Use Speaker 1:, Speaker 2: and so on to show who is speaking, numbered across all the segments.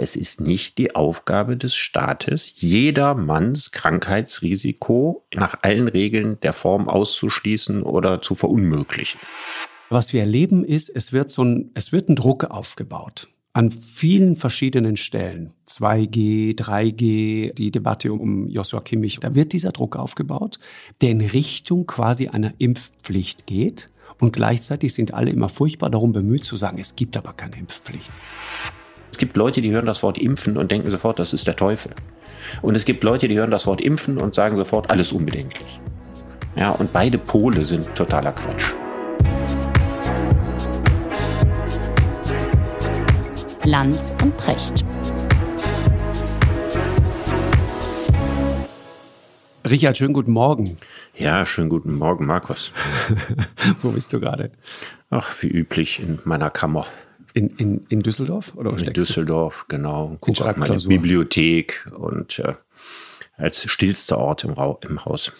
Speaker 1: Es ist nicht die Aufgabe des Staates, jedermanns Krankheitsrisiko nach allen Regeln der Form auszuschließen oder zu verunmöglichen.
Speaker 2: Was wir erleben ist, es wird so ein, es wird ein Druck aufgebaut an vielen verschiedenen Stellen. 2G, 3G, die Debatte um Joshua Kimmich. Da wird dieser Druck aufgebaut, der in Richtung quasi einer Impfpflicht geht. Und gleichzeitig sind alle immer furchtbar darum bemüht zu sagen, es gibt aber keine Impfpflicht.
Speaker 1: Es gibt Leute, die hören das Wort impfen und denken sofort, das ist der Teufel. Und es gibt Leute, die hören das Wort impfen und sagen sofort, alles unbedenklich. Ja, und beide Pole sind totaler Quatsch.
Speaker 3: Lanz und Precht.
Speaker 2: Richard, schönen guten Morgen.
Speaker 1: Ja, schönen guten Morgen, Markus.
Speaker 2: Wo bist du gerade?
Speaker 1: Ach, wie üblich in meiner Kammer.
Speaker 2: In, in, in Düsseldorf?
Speaker 1: Oder in Düsseldorf, du? genau. Guck auf meine Bibliothek und äh, als stillster Ort im, Ra im Haus.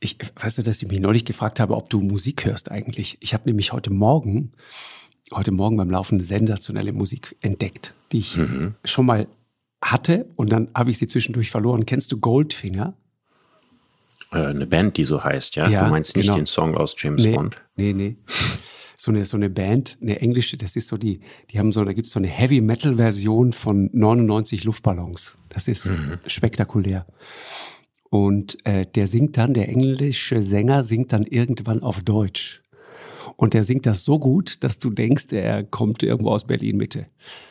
Speaker 2: Ich weißt du, dass ich mich neulich gefragt habe, ob du Musik hörst eigentlich. Ich habe nämlich heute Morgen heute Morgen beim Laufen sensationelle Musik entdeckt, die ich mhm. schon mal hatte und dann habe ich sie zwischendurch verloren. Kennst du Goldfinger?
Speaker 1: Äh, eine Band, die so heißt, ja? ja du meinst nicht genau. den Song aus James
Speaker 2: nee,
Speaker 1: Bond?
Speaker 2: Nee, nee. So eine, so eine Band, eine englische, das ist so die, die haben so, da gibt es so eine Heavy-Metal-Version von 99 Luftballons. Das ist mhm. spektakulär. Und äh, der singt dann, der englische Sänger singt dann irgendwann auf Deutsch. Und der singt das so gut, dass du denkst, er kommt irgendwo aus Berlin Mitte.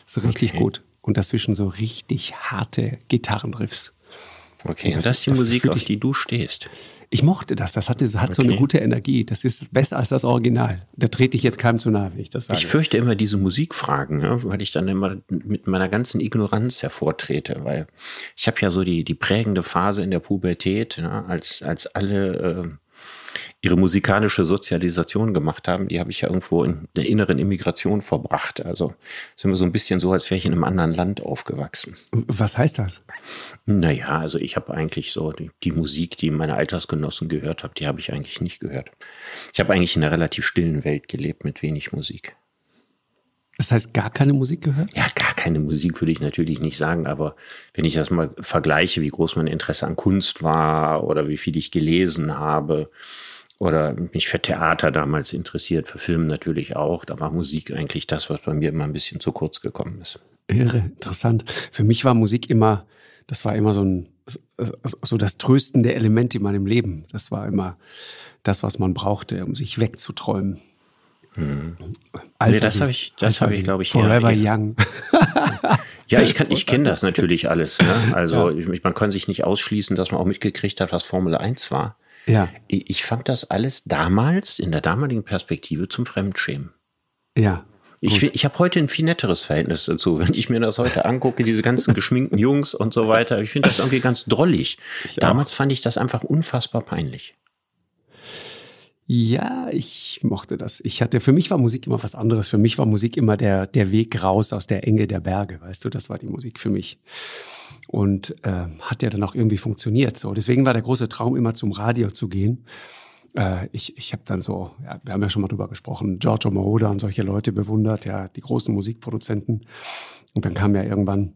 Speaker 2: So richtig okay. gut. Und dazwischen so richtig harte Gitarrenriffs.
Speaker 1: Okay, und, und das ist die Musik, auf die du stehst.
Speaker 2: Ich mochte das. Das hatte, hat okay. so eine gute Energie. Das ist besser als das Original. Da trete ich jetzt keinem zu nahe, wenn ich das sage.
Speaker 1: Ich fürchte immer diese Musikfragen, ja, weil ich dann immer mit meiner ganzen Ignoranz hervortrete, weil ich habe ja so die, die prägende Phase in der Pubertät, ja, als, als alle äh, ihre musikalische Sozialisation gemacht haben, die habe ich ja irgendwo in der inneren Immigration verbracht. Also sind wir so ein bisschen so, als wäre ich in einem anderen Land aufgewachsen.
Speaker 2: Was heißt das?
Speaker 1: Naja, also ich habe eigentlich so die, die, Musik, die meine Altersgenossen gehört haben, die habe ich eigentlich nicht gehört. Ich habe eigentlich in einer relativ stillen Welt gelebt mit wenig Musik.
Speaker 2: Das heißt, gar keine Musik gehört?
Speaker 1: Ja, gar keine Musik würde ich natürlich nicht sagen, aber wenn ich das mal vergleiche, wie groß mein Interesse an Kunst war oder wie viel ich gelesen habe, oder mich für Theater damals interessiert, für Film natürlich auch. Da war Musik eigentlich das, was bei mir immer ein bisschen zu kurz gekommen ist.
Speaker 2: Irre, interessant. Für mich war Musik immer, das war immer so ein, so das tröstende Element in meinem Leben. Das war immer das, was man brauchte, um sich wegzuträumen.
Speaker 1: Hm. Nee, das habe ich, das habe ich, glaube ich.
Speaker 2: Forever ja, Young.
Speaker 1: ja, ich kann, ich kenne das natürlich alles. Ne? Also ja. ich, man kann sich nicht ausschließen, dass man auch mitgekriegt hat, was Formel 1 war.
Speaker 2: Ja.
Speaker 1: Ich, ich fand das alles damals, in der damaligen Perspektive, zum Fremdschämen.
Speaker 2: Ja.
Speaker 1: Ich, ich habe heute ein viel netteres Verhältnis dazu. Wenn ich mir das heute angucke, diese ganzen geschminkten Jungs und so weiter, ich finde das irgendwie ganz drollig. Ich Damals auch. fand ich das einfach unfassbar peinlich.
Speaker 2: Ja, ich mochte das. Ich hatte, für mich war Musik immer was anderes. Für mich war Musik immer der, der Weg raus aus der Enge der Berge, weißt du, das war die Musik für mich. Und äh, hat ja dann auch irgendwie funktioniert. So, deswegen war der große Traum immer zum Radio zu gehen. Äh, ich ich habe dann so, ja, wir haben ja schon mal drüber gesprochen, Giorgio Moroder und solche Leute bewundert, ja, die großen Musikproduzenten. Und dann kam ja irgendwann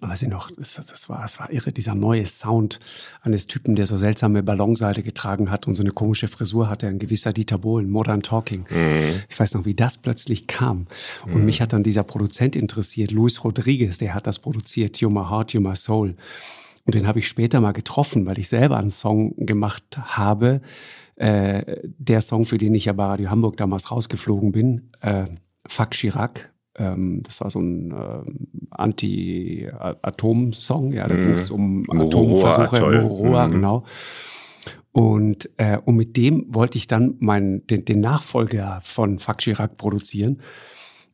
Speaker 2: weiß ich noch, das, das, war, das war irre, dieser neue Sound eines Typen, der so seltsame Ballonseile getragen hat und so eine komische Frisur hatte, ein gewisser Dieter Bohlen, Modern Talking. Mhm. Ich weiß noch, wie das plötzlich kam. Mhm. Und mich hat dann dieser Produzent interessiert, Luis Rodriguez, der hat das produziert, You My Heart, You My Soul. Und den habe ich später mal getroffen, weil ich selber einen Song gemacht habe. Äh, der Song, für den ich ja bei Radio Hamburg damals rausgeflogen bin, äh, Fuck Chirac, ähm, das war so ein äh, Anti-Atom-Song, ja, da mhm. ging es um Atomversuche, Moroa, mhm. genau. Und, äh, und mit dem wollte ich dann meinen, den, den Nachfolger von Fuck Chirac produzieren.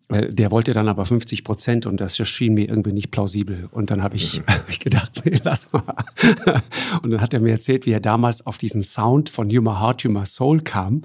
Speaker 2: Äh, der wollte dann aber 50 Prozent und das schien mir irgendwie nicht plausibel. Und dann habe ich, mhm. hab ich gedacht, nee, lass mal. Und dann hat er mir erzählt, wie er damals auf diesen Sound von Humor Heart, Humor Soul kam.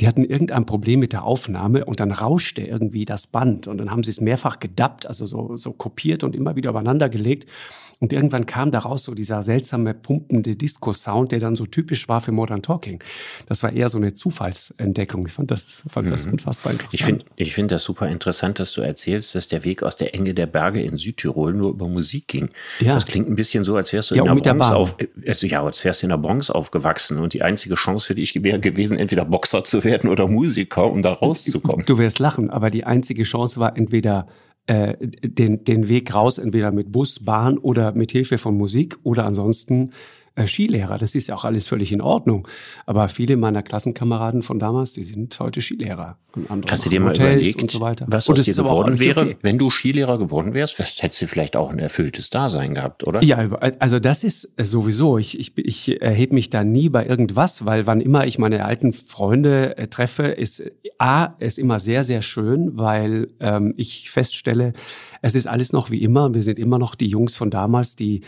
Speaker 2: Die hatten irgendein Problem mit der Aufnahme und dann rauschte irgendwie das Band. Und dann haben sie es mehrfach gedubbt, also so, so kopiert und immer wieder übereinander gelegt. Und irgendwann kam daraus so dieser seltsame, pumpende Disco-Sound, der dann so typisch war für Modern Talking. Das war eher so eine Zufallsentdeckung. Ich fand das, fand das mhm. unfassbar interessant.
Speaker 1: Ich finde ich find das super interessant dass du erzählst, dass der Weg aus der Enge der Berge in Südtirol nur über Musik ging.
Speaker 2: Ja.
Speaker 1: Das klingt ein bisschen so, als wärst du
Speaker 2: Ja,
Speaker 1: in der
Speaker 2: der
Speaker 1: Bronx
Speaker 2: Bahn.
Speaker 1: auf, also ja, als wärst du in der Bronx aufgewachsen und die einzige Chance für dich wäre gewesen, entweder Boxer zu werden oder Musiker, um da rauszukommen.
Speaker 2: Du wirst lachen, aber die einzige Chance war entweder äh, den, den Weg raus, entweder mit Bus, Bahn oder mit Hilfe von Musik oder ansonsten äh, Skilehrer. Das ist ja auch alles völlig in Ordnung. Aber viele meiner Klassenkameraden von damals, die sind heute Skilehrer. Und andere
Speaker 1: Hast du dir mal
Speaker 2: Hotels
Speaker 1: überlegt,
Speaker 2: und so weiter.
Speaker 1: was
Speaker 2: und
Speaker 1: aus dir geworden wäre,
Speaker 2: okay.
Speaker 1: wenn du Skilehrer geworden wärst? Hättest du vielleicht auch ein erfülltes Dasein gehabt, oder?
Speaker 2: Ja, also das ist äh, sowieso. Ich, ich, ich erhebe mich da nie bei irgendwas, weil wann immer ich meine alten Freunde äh, treffe, ist A, ist immer sehr, sehr schön, weil ähm, ich feststelle, es ist alles noch wie immer. Wir sind immer noch die Jungs von damals, die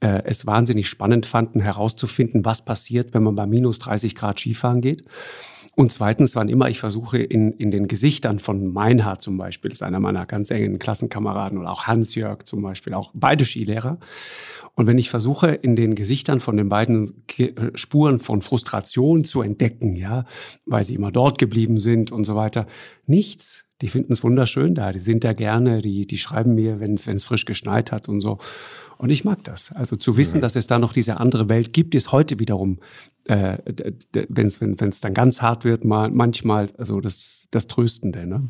Speaker 2: äh, es wahnsinnig spannend fanden, herauszufinden, was passiert, wenn man bei minus 30 Grad Skifahren geht. Und zweitens, wann immer ich versuche, in, in den Gesichtern von Meinhard zum Beispiel, ist einer meiner ganz engen Klassenkameraden, oder auch Hans-Jörg zum Beispiel, auch beide Skilehrer. Und wenn ich versuche, in den Gesichtern von den beiden Spuren von Frustration zu entdecken, ja, weil sie immer dort geblieben sind und so weiter, nichts. Die finden es wunderschön da, die sind da gerne, die, die schreiben mir, wenn es frisch geschneit hat und so. Und ich mag das. Also zu wissen, dass es da noch diese andere Welt gibt, ist heute wiederum, äh, wenn es wenn, wenn's dann ganz hart wird, mal manchmal also das, das Tröstende. Ne?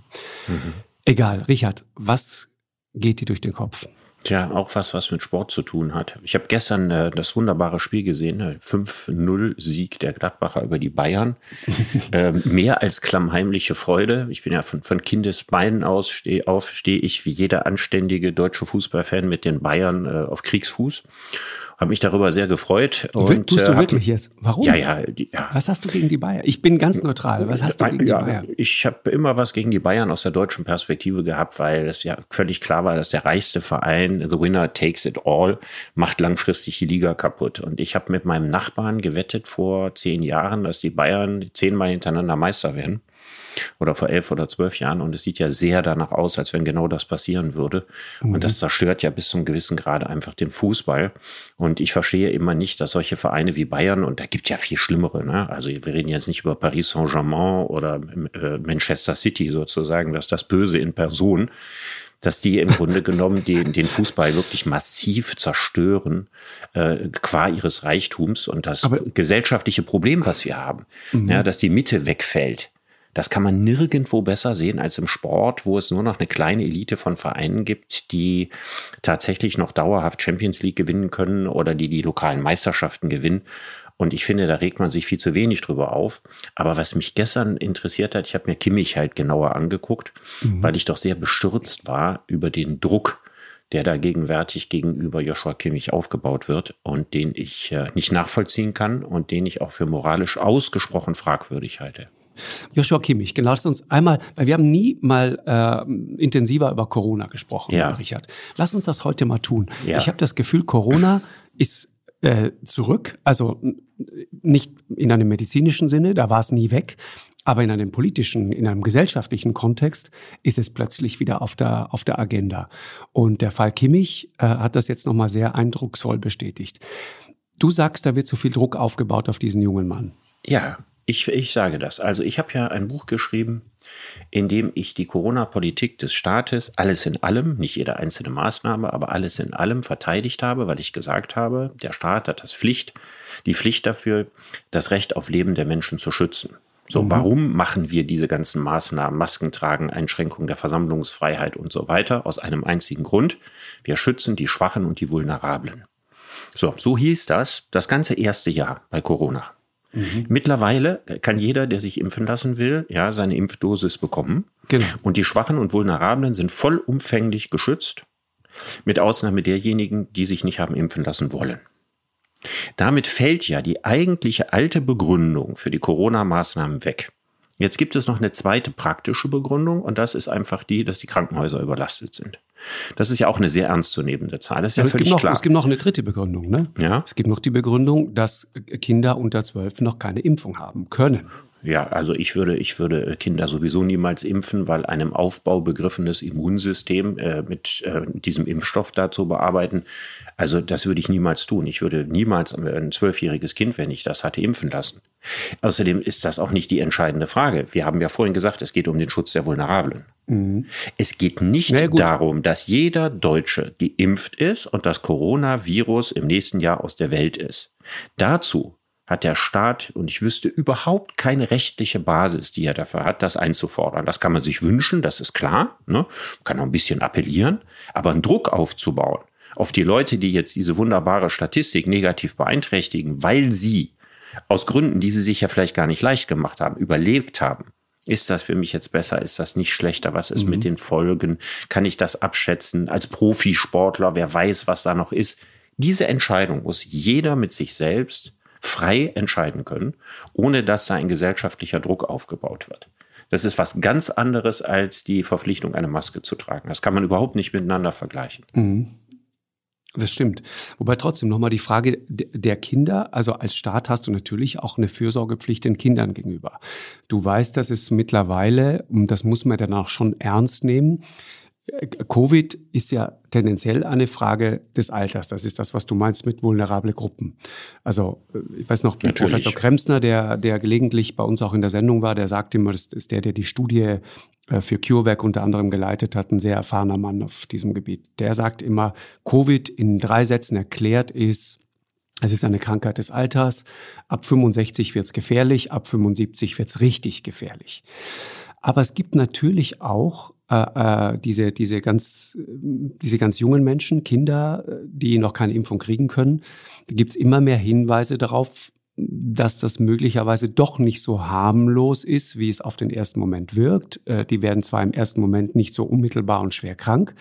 Speaker 2: Egal, Richard, was geht dir durch den Kopf?
Speaker 1: Tja, auch was, was mit Sport zu tun hat. Ich habe gestern äh, das wunderbare Spiel gesehen, äh, 5-0-Sieg der Gladbacher über die Bayern. ähm, mehr als klammheimliche Freude. Ich bin ja von, von Kindesbeinen aus steh auf, stehe ich wie jeder anständige deutsche Fußballfan mit den Bayern äh, auf Kriegsfuß. Habe mich darüber sehr gefreut.
Speaker 2: Und, Tust du
Speaker 1: äh,
Speaker 2: wirklich jetzt? Warum?
Speaker 1: Ja, ja, die, ja.
Speaker 2: Was hast du gegen die Bayern? Ich bin ganz neutral. Was hast du gegen
Speaker 1: ja,
Speaker 2: die Bayern?
Speaker 1: Ich habe immer was gegen die Bayern aus der deutschen Perspektive gehabt, weil es ja völlig klar war, dass der reichste Verein, the winner takes it all, macht langfristig die Liga kaputt. Und ich habe mit meinem Nachbarn gewettet vor zehn Jahren, dass die Bayern zehnmal hintereinander Meister werden. Oder vor elf oder zwölf Jahren. Und es sieht ja sehr danach aus, als wenn genau das passieren würde. Und das zerstört ja bis zum gewissen Grade einfach den Fußball. Und ich verstehe immer nicht, dass solche Vereine wie Bayern, und da gibt ja viel schlimmere, ne? also wir reden jetzt nicht über Paris Saint-Germain oder äh, Manchester City sozusagen, dass das Böse in Person, dass die im Grunde genommen den, den Fußball wirklich massiv zerstören, äh, qua ihres Reichtums und das
Speaker 2: Aber-
Speaker 1: gesellschaftliche Problem, was wir haben, ja, dass die Mitte wegfällt. Das kann man nirgendwo besser sehen als im Sport, wo es nur noch eine kleine Elite von Vereinen gibt, die tatsächlich noch dauerhaft Champions League gewinnen können oder die die lokalen Meisterschaften gewinnen. Und ich finde, da regt man sich viel zu wenig drüber auf. Aber was mich gestern interessiert hat, ich habe mir Kimmich halt genauer angeguckt, weil ich doch sehr bestürzt war über den Druck, der da gegenwärtig gegenüber Joshua Kimmich aufgebaut wird und den ich äh, nicht nachvollziehen kann und den ich auch für moralisch ausgesprochen fragwürdig halte.
Speaker 2: Joshua Kimmich, genau, lass uns einmal, weil wir haben nie mal äh, intensiver über Corona gesprochen,
Speaker 1: Ja.
Speaker 2: Richard. Lass uns das heute mal tun.
Speaker 1: Ja.
Speaker 2: Ich habe das Gefühl, Corona ist äh, zurück, also nicht in einem medizinischen Sinne, da war es nie weg, aber in einem politischen, in einem gesellschaftlichen Kontext ist es plötzlich wieder auf der, auf der Agenda. Und der Fall Kimmich äh, hat das jetzt nochmal sehr eindrucksvoll bestätigt. Du sagst, da wird zu viel Druck aufgebaut auf diesen jungen Mann.
Speaker 1: Ja, ich, ich sage das. Also ich habe ja ein Buch geschrieben, in dem ich die Corona-Politik des Staates alles in allem, nicht jede einzelne Maßnahme, aber alles in allem verteidigt habe, weil ich gesagt habe, der Staat hat das Pflicht, die Pflicht dafür, das Recht auf Leben der Menschen zu schützen. So, warum machen wir diese ganzen Maßnahmen, Masken tragen, Einschränkung der Versammlungsfreiheit und so weiter? Aus einem einzigen Grund. Wir schützen die Schwachen und die Vulnerablen. So, so hieß das das ganze erste Jahr bei Corona. Mittlerweile kann jeder, der sich impfen lassen will, ja, seine Impfdosis bekommen.
Speaker 2: Genau.
Speaker 1: Und die Schwachen und Vulnerablen sind vollumfänglich geschützt, mit Ausnahme derjenigen, die sich nicht haben impfen lassen wollen. Damit fällt ja die eigentliche alte Begründung für die Corona-Maßnahmen weg. Jetzt gibt es noch eine zweite praktische Begründung und das ist einfach die, dass die Krankenhäuser überlastet sind. Das ist ja auch eine sehr ernstzunehmende Zahl. Das ist ja,
Speaker 2: gibt
Speaker 1: völlig
Speaker 2: noch,
Speaker 1: klar.
Speaker 2: es gibt noch eine dritte Begründung. Ne?
Speaker 1: Ja.
Speaker 2: Es gibt noch die Begründung, dass Kinder unter zwölf noch keine Impfung haben können.
Speaker 1: Ja, also ich würde, ich würde Kinder sowieso niemals impfen, weil einem Aufbau begriffenes Immunsystem äh, mit äh, diesem Impfstoff da zu bearbeiten, also das würde ich niemals tun. Ich würde niemals ein zwölfjähriges Kind, wenn ich das hatte, impfen lassen. Außerdem ist das auch nicht die entscheidende Frage. Wir haben ja vorhin gesagt, es geht um den Schutz der Vulnerablen. Mhm. Es geht nicht darum, dass jeder Deutsche geimpft ist und das Coronavirus im nächsten Jahr aus der Welt ist. Dazu hat der Staat, und ich wüsste überhaupt keine rechtliche Basis, die er dafür hat, das einzufordern. Das kann man sich wünschen, das ist klar. Ne? Kann auch ein bisschen appellieren, aber einen Druck aufzubauen auf die Leute, die jetzt diese wunderbare Statistik negativ beeinträchtigen, weil sie aus Gründen, die sie sich ja vielleicht gar nicht leicht gemacht haben, überlebt haben. Ist das für mich jetzt besser? Ist das nicht schlechter? Was ist mhm. mit den Folgen? Kann ich das abschätzen? Als Profisportler, wer weiß, was da noch ist? Diese Entscheidung muss jeder mit sich selbst frei entscheiden können, ohne dass da ein gesellschaftlicher Druck aufgebaut wird. Das ist was ganz anderes als die Verpflichtung, eine Maske zu tragen. Das kann man überhaupt nicht miteinander vergleichen.
Speaker 2: Mhm. Das stimmt. Wobei trotzdem nochmal die Frage der Kinder, also als Staat hast du natürlich auch eine Fürsorgepflicht den Kindern gegenüber. Du weißt, dass es mittlerweile, und das muss man dann auch schon ernst nehmen, Covid ist ja tendenziell eine Frage des Alters. Das ist das, was du meinst mit vulnerable Gruppen. Also, äh, ich weiß noch, Natürlich. Professor Kremsner, der, der gelegentlich bei uns auch in der Sendung war, der sagt immer, das ist der, der die Studie äh, für CureVac unter anderem geleitet hat, ein sehr erfahrener Mann auf diesem Gebiet. Der sagt immer, Covid in drei Sätzen erklärt ist, es ist eine Krankheit des Alters. Ab 65 wird es gefährlich, ab 75 wird es richtig gefährlich. Aber es gibt natürlich auch äh, äh, diese, diese, ganz, diese ganz jungen Menschen, Kinder, die noch keine Impfung kriegen können. Gibt es immer mehr Hinweise darauf, dass das möglicherweise doch nicht so harmlos ist, wie es auf den ersten Moment wirkt. Äh, die werden zwar im ersten Moment nicht so unmittelbar und schwer krank,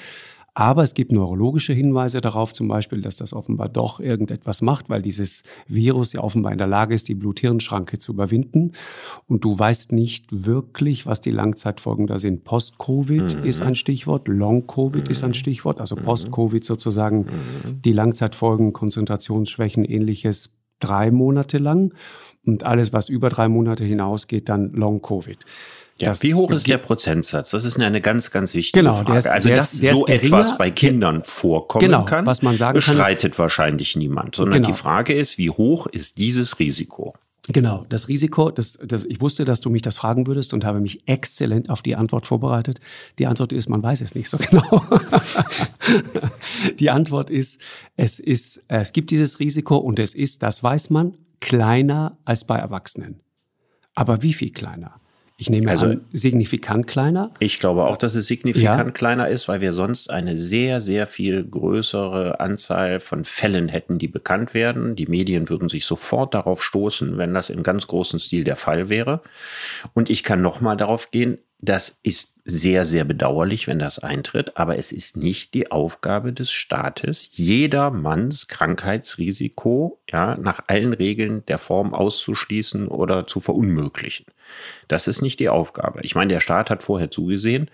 Speaker 2: aber es gibt neurologische Hinweise darauf, zum Beispiel, dass das offenbar doch irgendetwas macht, weil dieses Virus ja offenbar in der Lage ist, die Blut-Hirn-Schranke zu überwinden. Und du weißt nicht wirklich, was die Langzeitfolgen da sind. Post-Covid mhm. ist ein Stichwort, Long-Covid mhm. ist ein mhm. Stichwort, also mhm. Post-Covid sozusagen mhm. die Langzeitfolgen, Konzentrationsschwächen, ähnliches drei Monate lang. Und alles, was über drei Monate hinausgeht, dann Long-Covid.
Speaker 1: Ja, wie hoch ist der Prozentsatz? Das ist eine ganz, ganz wichtige genau, Frage. Ist, also, dass so geringer, etwas bei Kindern vorkommen genau, kann,
Speaker 2: was man sagen
Speaker 1: bestreitet
Speaker 2: kann, ist,
Speaker 1: wahrscheinlich niemand. Sondern genau. die Frage ist, wie hoch ist dieses Risiko?
Speaker 2: Genau, das Risiko, das, das, ich wusste, dass du mich das fragen würdest und habe mich exzellent auf die Antwort vorbereitet. Die Antwort ist, man weiß es nicht so genau. die Antwort ist, es ist, es gibt dieses Risiko und es ist, das weiß man, kleiner als bei Erwachsenen. Aber wie viel kleiner? Ich nehme also, an, signifikant kleiner.
Speaker 1: Ich glaube auch, dass es signifikant ja. kleiner ist, weil wir sonst eine sehr, sehr viel größere Anzahl von Fällen hätten, die bekannt werden. Die Medien würden sich sofort darauf stoßen, wenn das im ganz großen Stil der Fall wäre. Und ich kann noch mal darauf gehen, das ist sehr, sehr bedauerlich, wenn das eintritt, aber es ist nicht die Aufgabe des Staates, jedermanns Krankheitsrisiko ja, nach allen Regeln der Form auszuschließen oder zu verunmöglichen. Das ist nicht die Aufgabe. Ich meine, der Staat hat vorher zugesehen,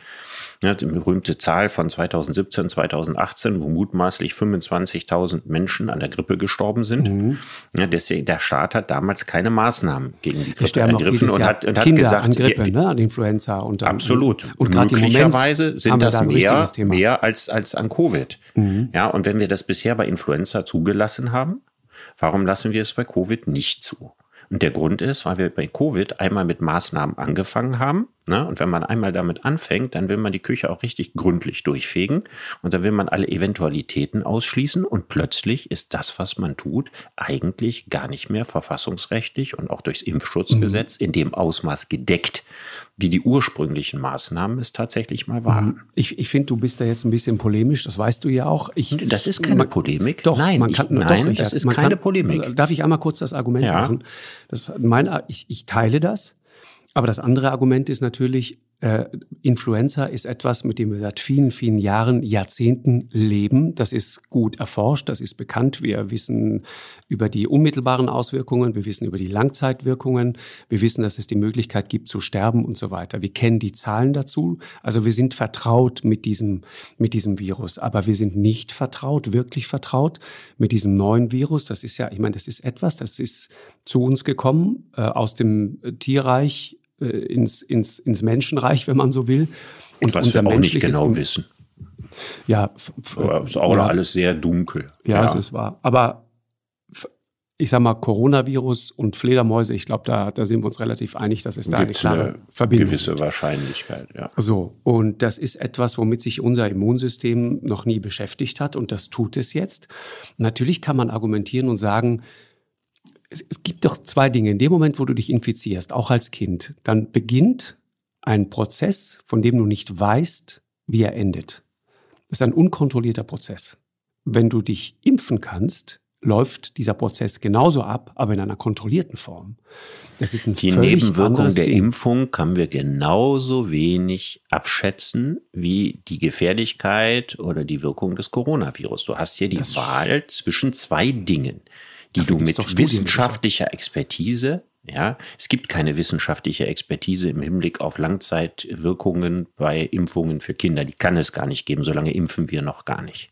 Speaker 1: ja, die berühmte Zahl von 2017, 2018, wo mutmaßlich 25.000 Menschen an der Grippe gestorben sind. Mhm. Ja, deswegen, der Staat hat damals keine Maßnahmen gegen die Grippe ergriffen und hat, und hat gesagt,
Speaker 2: an Grippe, ne, an Influenza und
Speaker 1: absolut. Und möglicherweise sind das mehr, mehr als, als an Covid. Mhm. Ja, und wenn wir das bisher bei Influenza zugelassen haben, warum lassen wir es bei Covid nicht zu? Und der Grund ist, weil wir bei Covid einmal mit Maßnahmen angefangen haben. Ne? Und wenn man einmal damit anfängt, dann will man die Küche auch richtig gründlich durchfegen. Und dann will man alle Eventualitäten ausschließen. Und plötzlich ist das, was man tut, eigentlich gar nicht mehr verfassungsrechtlich und auch durchs Impfschutzgesetz mhm. in dem Ausmaß gedeckt, wie die ursprünglichen Maßnahmen es tatsächlich mal waren. Mhm.
Speaker 2: Ich, ich finde, du bist da jetzt ein bisschen polemisch, das weißt du ja auch. Ich,
Speaker 1: das ist keine man, Polemik.
Speaker 2: Doch,
Speaker 1: nein,
Speaker 2: man kann,
Speaker 1: ich,
Speaker 2: nein
Speaker 1: doch, das ist keine kann, Polemik.
Speaker 2: Darf ich einmal kurz das Argument ja. machen? Das mein, ich, ich teile das. Aber das andere Argument ist natürlich, äh, Influenza ist etwas, mit dem wir seit vielen, vielen Jahren, Jahrzehnten leben. Das ist gut erforscht, das ist bekannt. Wir wissen über die unmittelbaren Auswirkungen, wir wissen über die Langzeitwirkungen, wir wissen, dass es die Möglichkeit gibt zu sterben und so weiter. Wir kennen die Zahlen dazu. Also wir sind vertraut mit diesem, mit diesem Virus, aber wir sind nicht vertraut, wirklich vertraut mit diesem neuen Virus. Das ist ja, ich meine, das ist etwas, das ist zu uns gekommen äh, aus dem Tierreich äh, ins, ins, ins Menschenreich, wenn man so will.
Speaker 1: Und was wir auch nicht genau wissen.
Speaker 2: Ja,
Speaker 1: ist auch ja, alles sehr dunkel.
Speaker 2: Ja, ja, es ist wahr. Aber ich sag mal, Coronavirus und Fledermäuse, ich glaube, da, da sind wir uns relativ einig, dass es da Gibt's eine klare eine Verbindung
Speaker 1: gewisse gibt. Wahrscheinlichkeit, ja.
Speaker 2: So, und das ist etwas, womit sich unser Immunsystem noch nie beschäftigt hat und das tut es jetzt. Natürlich kann man argumentieren und sagen, es, es gibt doch zwei Dinge. In dem Moment, wo du dich infizierst, auch als Kind, dann beginnt ein Prozess, von dem du nicht weißt, wie er endet. Das ist ein unkontrollierter Prozess. Wenn du dich impfen kannst, läuft dieser Prozess genauso ab, aber in einer kontrollierten Form.
Speaker 1: Das ist ein Die Nebenwirkung der Ding. Impfung kann wir genauso wenig abschätzen wie die Gefährlichkeit oder die Wirkung des Coronavirus. Du hast hier die das Wahl zwischen zwei Dingen die Dafür du mit wissenschaftlicher Expertise, ja, es gibt keine wissenschaftliche Expertise im Hinblick auf Langzeitwirkungen bei Impfungen für Kinder. Die kann es gar nicht geben, solange impfen wir noch gar nicht.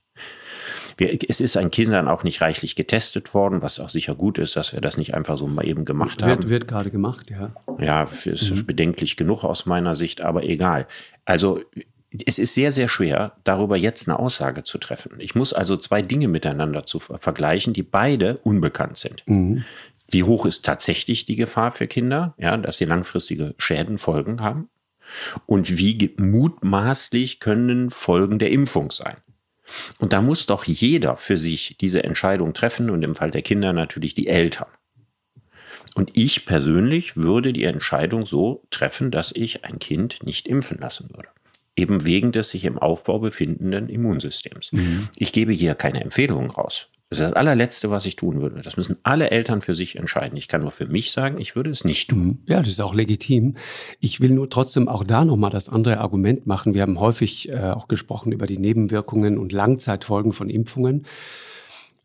Speaker 1: Wir, es ist an Kindern auch nicht reichlich getestet worden, was auch sicher gut ist, dass wir das nicht einfach so mal eben gemacht
Speaker 2: wird,
Speaker 1: haben.
Speaker 2: Wird gerade gemacht, ja.
Speaker 1: Ja, ist mhm. bedenklich genug aus meiner Sicht, aber egal. Also es ist sehr, sehr schwer, darüber jetzt eine Aussage zu treffen. Ich muss also zwei Dinge miteinander zu vergleichen, die beide unbekannt sind. Mhm. Wie hoch ist tatsächlich die Gefahr für Kinder, ja, dass sie langfristige Schäden, Folgen haben? Und wie mutmaßlich können Folgen der Impfung sein? Und da muss doch jeder für sich diese Entscheidung treffen und im Fall der Kinder natürlich die Eltern. Und ich persönlich würde die Entscheidung so treffen, dass ich ein Kind nicht impfen lassen würde eben wegen des sich im Aufbau befindenden Immunsystems. Mhm. Ich gebe hier keine Empfehlungen raus. Das ist das allerletzte, was ich tun würde. Das müssen alle Eltern für sich entscheiden. Ich kann nur für mich sagen, ich würde es nicht tun. Mhm.
Speaker 2: Ja, das ist auch legitim. Ich will nur trotzdem auch da nochmal das andere Argument machen. Wir haben häufig äh, auch gesprochen über die Nebenwirkungen und Langzeitfolgen von Impfungen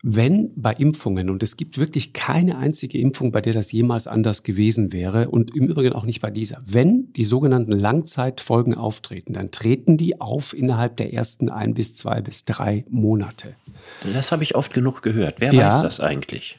Speaker 2: wenn bei Impfungen, und es gibt wirklich keine einzige Impfung, bei der das jemals anders gewesen wäre, und im Übrigen auch nicht bei dieser, wenn die sogenannten Langzeitfolgen auftreten, dann treten die auf innerhalb der ersten ein bis zwei bis drei Monate.
Speaker 1: Das habe ich oft genug gehört. Wer ja, weiß das eigentlich?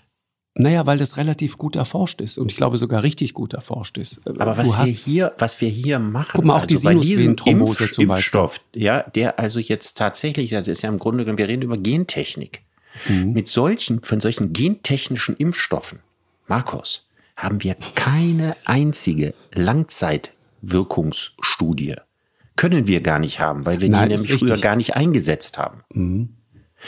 Speaker 2: Naja, weil das relativ gut erforscht ist und ich glaube sogar richtig gut erforscht ist.
Speaker 1: Aber was wir hier, was wir hier machen,
Speaker 2: guck mal, auch
Speaker 1: also
Speaker 2: die bei diesem Impf,
Speaker 1: zum Impfstoff, ja, der also jetzt tatsächlich, das ist ja im Grunde genommen, wir reden über Gentechnik. Mhm. Mit solchen, von solchen gentechnischen Impfstoffen, Markus, haben wir keine einzige Langzeitwirkungsstudie. Können wir gar nicht haben, weil wir Nein, die nämlich früher gar nicht eingesetzt haben. Mhm.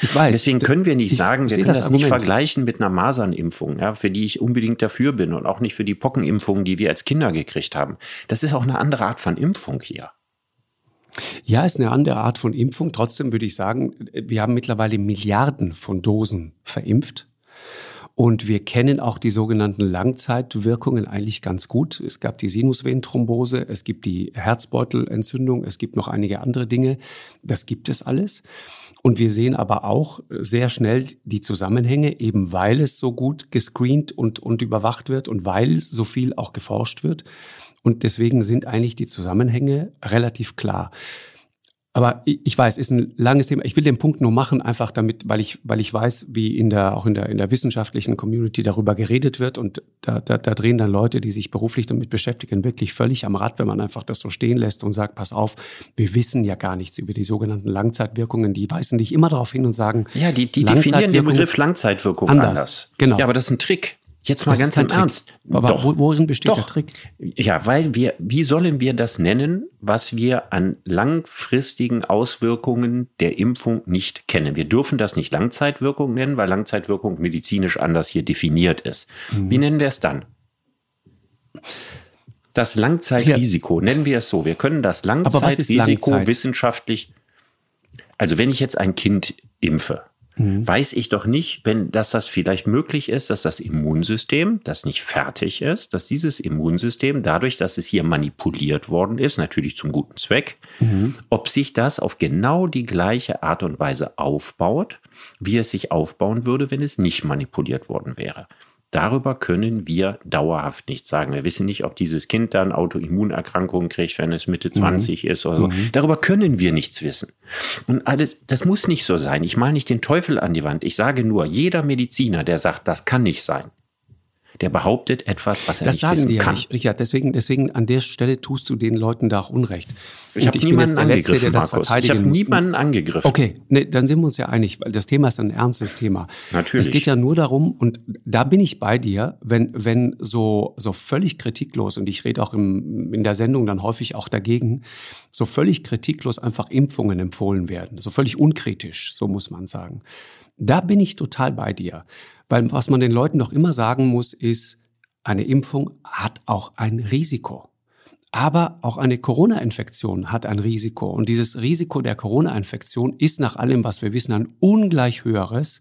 Speaker 1: Ich weiß. Deswegen können wir nicht sagen, ich wir können das, das nicht vergleichen mit einer Masernimpfung, ja, für die ich unbedingt dafür bin und auch nicht für die Pockenimpfungen, die wir als Kinder gekriegt haben. Das ist auch eine andere Art von Impfung hier.
Speaker 2: Ja, ist eine andere Art von Impfung. Trotzdem würde ich sagen, wir haben mittlerweile Milliarden von Dosen verimpft. Und wir kennen auch die sogenannten Langzeitwirkungen eigentlich ganz gut. Es gab die Sinusvenenthrombose, es gibt die Herzbeutelentzündung, es gibt noch einige andere Dinge. Das gibt es alles. Und wir sehen aber auch sehr schnell die Zusammenhänge, eben weil es so gut gescreent und, und überwacht wird und weil so viel auch geforscht wird. Und deswegen sind eigentlich die Zusammenhänge relativ klar. Aber ich weiß, ist ein langes Thema. Ich will den Punkt nur machen, einfach damit, weil ich, weil ich weiß, wie in der, auch in der, in der wissenschaftlichen Community darüber geredet wird. Und da, da, da drehen dann Leute, die sich beruflich damit beschäftigen, wirklich völlig am Rad, wenn man einfach das so stehen lässt und sagt, pass auf, wir wissen ja gar nichts über die sogenannten Langzeitwirkungen. Die weisen dich immer darauf hin und sagen,
Speaker 1: ja, die, die definieren den Begriff Langzeitwirkung anders. anders. Genau. Ja, aber das ist ein Trick. Jetzt mal das ganz im Trick. Ernst.
Speaker 2: Aber Doch. worin besteht Doch. der Trick?
Speaker 1: Ja, weil wir, wie sollen wir das nennen, was wir an langfristigen Auswirkungen der Impfung nicht kennen? Wir dürfen das nicht Langzeitwirkung nennen, weil Langzeitwirkung medizinisch anders hier definiert ist. Mhm. Wie nennen wir es dann? Das Langzeitrisiko, ja. nennen wir es so. Wir können das Langzeitrisiko Langzeit? wissenschaftlich, also wenn ich jetzt ein Kind impfe, mhm. weiß ich doch nicht, wenn, dass das vielleicht möglich ist, dass das Immunsystem, das nicht fertig ist, dass dieses Immunsystem dadurch, dass es hier manipuliert worden ist, natürlich zum guten Zweck, mhm. ob sich das auf genau die gleiche Art und Weise aufbaut, wie es sich aufbauen würde, wenn es nicht manipuliert worden wäre. Darüber können wir dauerhaft nichts sagen. Wir wissen nicht, ob dieses Kind dann Autoimmunerkrankungen kriegt, wenn es Mitte 20 mhm. ist oder so. Mhm. Darüber können wir nichts wissen. Und alles, das muss nicht so sein. Ich male nicht den Teufel an die Wand. Ich sage nur, jeder Mediziner, der sagt, das kann nicht sein, der behauptet etwas, was er
Speaker 2: das
Speaker 1: nicht
Speaker 2: sagen
Speaker 1: wissen
Speaker 2: die
Speaker 1: kann.
Speaker 2: Ja nicht. Richard, deswegen, deswegen an der Stelle tust du den Leuten da auch Unrecht.
Speaker 1: Ich habe niemanden angegriffen, Letzte, der Markus. Ich habe niemanden angegriffen.
Speaker 2: Okay, nee, dann sind wir uns ja einig, weil das Thema ist ein ernstes Thema.
Speaker 1: Natürlich.
Speaker 2: Es geht ja nur darum, und da bin ich bei dir, wenn, wenn so, so völlig kritiklos, und ich rede auch im, in der Sendung dann häufig auch dagegen, so völlig kritiklos einfach Impfungen empfohlen werden. So völlig unkritisch, so muss man sagen. Da bin ich total bei dir. Weil was man den Leuten doch immer sagen muss, ist, eine Impfung hat auch ein Risiko. Aber auch eine Corona-Infektion hat ein Risiko. Und dieses Risiko der Corona-Infektion ist nach allem, was wir wissen, ein ungleich höheres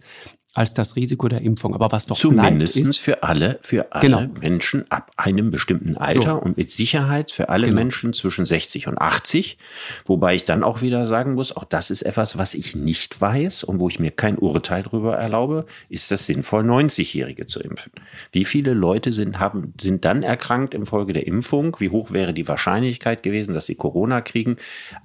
Speaker 2: als das Risiko der Impfung. Aber was doch
Speaker 1: Zumindest
Speaker 2: bleibt, ist,
Speaker 1: für alle, für alle
Speaker 2: Genau.
Speaker 1: Menschen ab einem bestimmten Alter
Speaker 2: So.
Speaker 1: und mit Sicherheit für alle
Speaker 2: Genau.
Speaker 1: Menschen zwischen 60 und 80. Wobei ich dann auch wieder sagen muss, auch das ist etwas, was ich nicht weiß und wo ich mir kein Urteil darüber erlaube, ist es sinnvoll, 90-Jährige zu impfen. Wie viele Leute sind, haben, sind dann erkrankt infolge der Impfung? Wie hoch wäre die Wahrscheinlichkeit gewesen, dass sie Corona kriegen?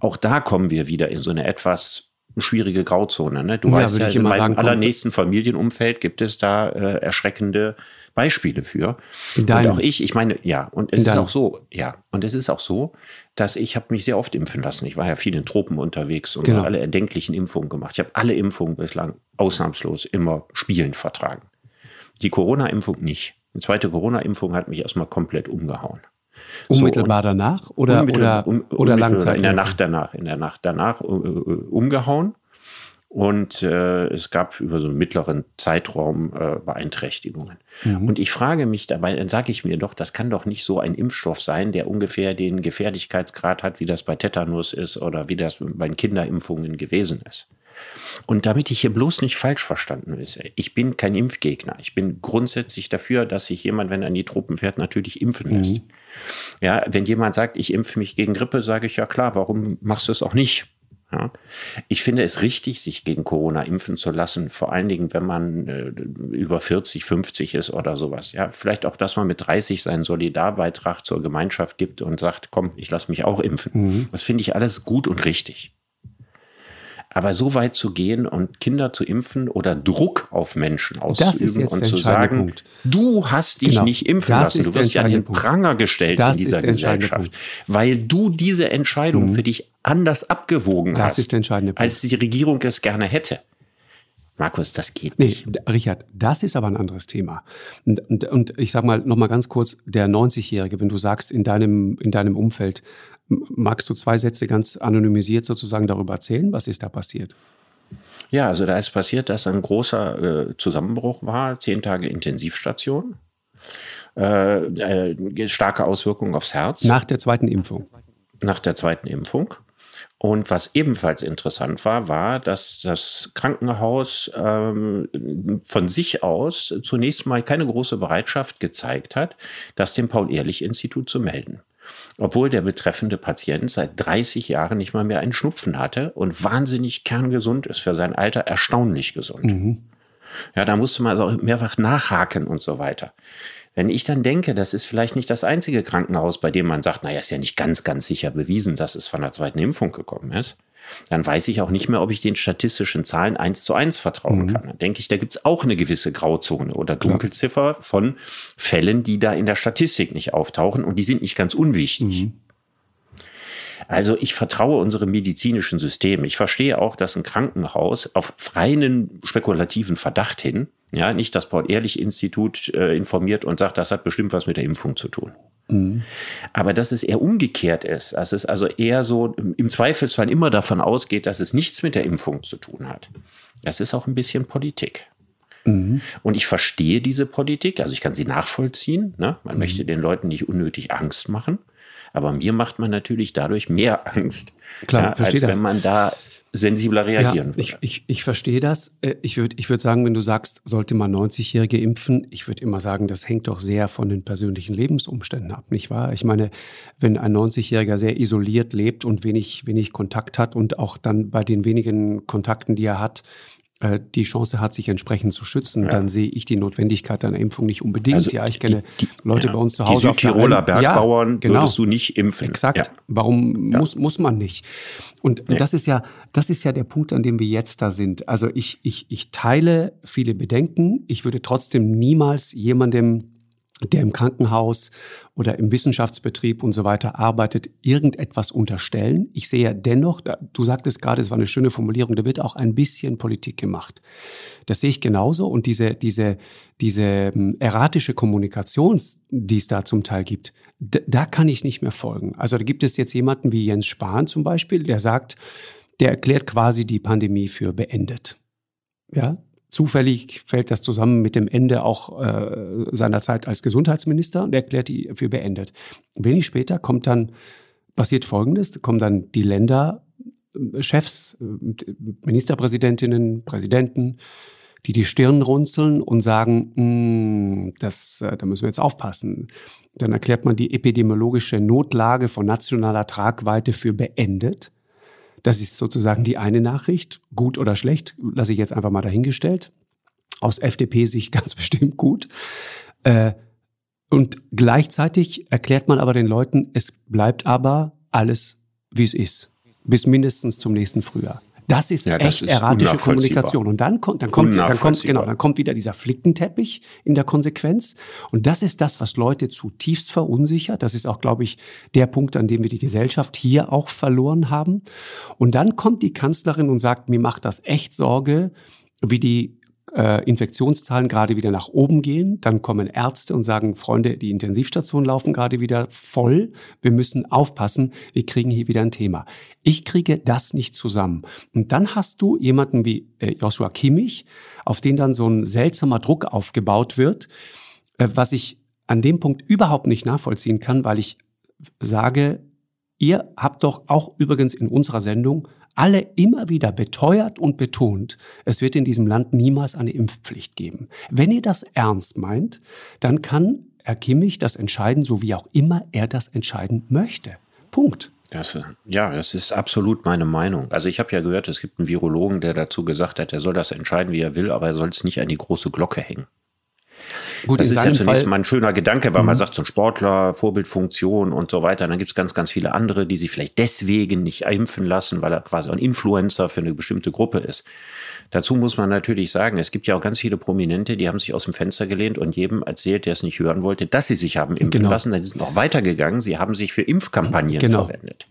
Speaker 1: Auch da kommen wir wieder in so eine etwas schwierige Grauzone. Ne? Du
Speaker 2: Ja,
Speaker 1: weißt ja,
Speaker 2: sagen, kommt-
Speaker 1: allernächsten Familienumfeld gibt es da äh, erschreckende Beispiele für. Und auch ich, ich meine, ja, und es
Speaker 2: In
Speaker 1: ist
Speaker 2: deinem-
Speaker 1: auch so, ja, und es ist auch so, dass ich habe mich sehr oft impfen lassen. Ich war ja viel in Tropen unterwegs und
Speaker 2: Genau.
Speaker 1: habe alle erdenklichen Impfungen gemacht. Ich habe alle Impfungen bislang ausnahmslos immer spielend vertragen. Die Corona-Impfung nicht. Die zweite Corona-Impfung hat mich erstmal komplett umgehauen.
Speaker 2: Unmittelbar danach oder,
Speaker 1: Unmittelbar-
Speaker 2: oder,
Speaker 1: um-
Speaker 2: oder
Speaker 1: unmittelbar
Speaker 2: Langzeit?
Speaker 1: In der Nacht danach, in der Nacht danach äh, umgehauen. Und äh, es gab über so einen mittleren Zeitraum äh, Beeinträchtigungen.
Speaker 2: Mhm.
Speaker 1: Und ich frage mich dabei, dann sage ich mir doch, das kann doch nicht so ein Impfstoff sein, der ungefähr den Gefährlichkeitsgrad hat, wie das bei Tetanus ist oder wie das bei Kinderimpfungen gewesen ist. Und damit ich hier bloß nicht falsch verstanden ist, ich bin kein Impfgegner. Ich bin grundsätzlich dafür, dass sich jemand, wenn er an die Truppen fährt, natürlich impfen lässt. Ja, wenn jemand sagt, ich impfe mich gegen Grippe, sage ich ja klar, warum machst du es auch nicht? Ja. Ich finde es richtig, sich gegen Corona impfen zu lassen, vor allen Dingen, wenn man äh, über 40, 50 ist oder sowas. Ja, vielleicht auch, dass man mit 30 seinen Solidarbeitrag zur Gemeinschaft gibt und sagt, komm, ich lasse mich auch impfen. Das finde ich alles gut und richtig. Aber so weit zu gehen und Kinder zu impfen oder Druck auf Menschen auszuüben und zu sagen,
Speaker 2: Punkt.
Speaker 1: du hast dich
Speaker 2: Genau.
Speaker 1: nicht impfen
Speaker 2: Das
Speaker 1: lassen, du wirst ja an den
Speaker 2: Punkt.
Speaker 1: Pranger gestellt
Speaker 2: Das
Speaker 1: in dieser Gesellschaft.
Speaker 2: Mhm.
Speaker 1: weil du diese Entscheidung für dich anders abgewogen
Speaker 2: Das
Speaker 1: hast, als die Regierung es gerne hätte. Markus, das geht
Speaker 2: Nee,
Speaker 1: nicht.
Speaker 2: Richard, das ist aber ein anderes Thema. Und, und, und ich sag mal noch mal ganz kurz, der 90-Jährige, wenn du sagst, in deinem, in deinem Umfeld, magst du zwei Sätze ganz anonymisiert sozusagen darüber erzählen? Was ist da passiert?
Speaker 1: Ja, also da ist passiert, dass ein großer äh, Zusammenbruch war, zehn Tage Intensivstation, äh, äh, starke Auswirkungen aufs Herz.
Speaker 2: Nach der zweiten Impfung.
Speaker 1: nach der zweiten Impfung. Und was ebenfalls interessant war, war, dass das Krankenhaus ähm, von sich aus zunächst mal keine große Bereitschaft gezeigt hat, das dem Paul-Ehrlich-Institut zu melden. Obwohl der betreffende Patient seit 30 Jahren nicht mal mehr einen Schnupfen hatte und wahnsinnig kerngesund ist für sein Alter, erstaunlich gesund. Ja, da musste man also auch mehrfach nachhaken und so weiter. Wenn ich dann denke, das ist vielleicht nicht das einzige Krankenhaus, bei dem man sagt, naja, ist ja nicht ganz, ganz sicher bewiesen, dass es von der zweiten Impfung gekommen ist, dann weiß ich auch nicht mehr, ob ich den statistischen Zahlen eins zu eins vertrauen kann. Dann denke ich, da gibt es auch eine gewisse Grauzone oder Dunkelziffer von Fällen, die da in der Statistik nicht auftauchen und die sind nicht ganz unwichtig. Also ich vertraue unserem medizinischen System. Ich verstehe auch, dass ein Krankenhaus auf reinen spekulativen Verdacht hin, ja, nicht das Paul-Ehrlich-Institut äh, informiert und sagt, das hat bestimmt was mit der Impfung zu tun. Aber dass es eher umgekehrt ist, dass es also eher so im- Zweifelsfall immer davon ausgeht, dass es nichts mit der Impfung zu tun hat. Das ist auch ein bisschen Politik. Und ich verstehe diese Politik, also ich kann sie nachvollziehen. Ne? Man möchte den Leuten nicht unnötig Angst machen. Aber mir macht man natürlich dadurch mehr Angst,
Speaker 2: Klar,
Speaker 1: ja, als
Speaker 2: verstehe das.
Speaker 1: wenn man da sensibler reagieren
Speaker 2: ja, Ich, ich, ich verstehe das. Äh, ich würde ich würd sagen, wenn du sagst, sollte man 90-Jährige impfen, ich würde immer sagen, das hängt doch sehr von den persönlichen Lebensumständen ab, nicht wahr? Ich meine, wenn ein 90-Jähriger sehr isoliert lebt und wenig, wenig Kontakt hat und auch dann bei den wenigen Kontakten, die er hat, die Chance hat, sich entsprechend zu schützen, ja. dann sehe ich die Notwendigkeit einer Impfung nicht unbedingt. Also ja, ich kenne die, die, Leute ja, bei uns zu Hause.
Speaker 1: Die Südtiroler Bergbauern ja, genau. würdest du nicht impfen.
Speaker 2: Exakt. Warum Muss, muss man nicht? Und nee. das ist ja, das ist ja der Punkt, an dem wir jetzt da sind. Also ich, ich, ich teile viele Bedenken. Ich würde trotzdem niemals jemandem der im Krankenhaus oder im Wissenschaftsbetrieb und so weiter arbeitet, irgendetwas unterstellen. Ich sehe ja dennoch, du sagtest gerade, es war eine schöne Formulierung, da wird auch ein bisschen Politik gemacht. Das sehe ich genauso und diese, diese, diese ähm, erratische Kommunikation, die es da zum Teil gibt, da kann ich nicht mehr folgen. Also da gibt es jetzt jemanden wie Jens Spahn zum Beispiel, der sagt, der erklärt quasi die Pandemie für beendet. Ja, Zufällig fällt das zusammen mit dem Ende auch äh, seiner Zeit als Gesundheitsminister und erklärt die für beendet. Wenig später kommt dann, passiert Folgendes, kommen dann die Länderchefs, äh, Ministerpräsidentinnen, Präsidenten, die die Stirn runzeln und sagen, hm, das, äh, da müssen wir jetzt aufpassen. Dann erklärt man die epidemiologische Notlage von nationaler Tragweite für beendet. Das ist sozusagen die eine Nachricht. Gut oder schlecht, lasse ich jetzt einfach mal dahingestellt. Aus FDP-Sicht ganz bestimmt gut. Äh, und gleichzeitig erklärt man aber den Leuten, es bleibt aber alles, wie es ist. Bis mindestens zum nächsten Frühjahr. Das ist ja, das echt ist erratische Kommunikation. Und dann kommt, dann kommt, dann kommt, genau, dann kommt wieder dieser Flickenteppich in der Konsequenz. Und das ist das, was Leute zutiefst verunsichert. Das ist auch, glaube ich, der Punkt, an dem wir die Gesellschaft hier auch verloren haben. Und dann kommt die Kanzlerin und sagt, mir macht das echt Sorge, wie die äh, Infektionszahlen gerade wieder nach oben gehen. Dann kommen Ärzte und sagen, Freunde, die Intensivstationen laufen gerade wieder voll. Wir müssen aufpassen. Wir kriegen hier wieder ein Thema. Ich kriege das nicht zusammen. Und dann hast du jemanden wie äh, Joshua Kimmich, auf den dann so ein seltsamer Druck aufgebaut wird, äh, was ich an dem Punkt überhaupt nicht nachvollziehen kann, weil ich sage, ihr habt doch auch übrigens in unserer Sendung alle immer wieder beteuert und betont, es wird in diesem Land niemals eine Impfpflicht geben. Wenn ihr das ernst meint, dann kann Herr Kimmich das entscheiden, so wie auch immer er das entscheiden möchte. Punkt.
Speaker 1: Das, ja, das ist absolut meine Meinung. Also ich habe ja gehört, es gibt einen Virologen, der dazu gesagt hat, er soll das entscheiden, wie er will, aber er soll es nicht an die große Glocke hängen. Gut, das ist ja zunächst Fall, mal ein schöner Gedanke, weil mhm. man sagt, so ein Sportler, Vorbildfunktion und so weiter. Dann gibt es ganz, ganz viele andere, die sich vielleicht deswegen nicht impfen lassen, weil er quasi ein Influencer für eine bestimmte Gruppe ist. Dazu muss man natürlich sagen, es gibt ja auch ganz viele Prominente, die haben sich aus dem Fenster gelehnt und jedem erzählt, der es nicht hören wollte, dass sie sich haben impfen genau. lassen. Dann sind noch weitergegangen. Sie haben sich für Impfkampagnen genau. verwendet.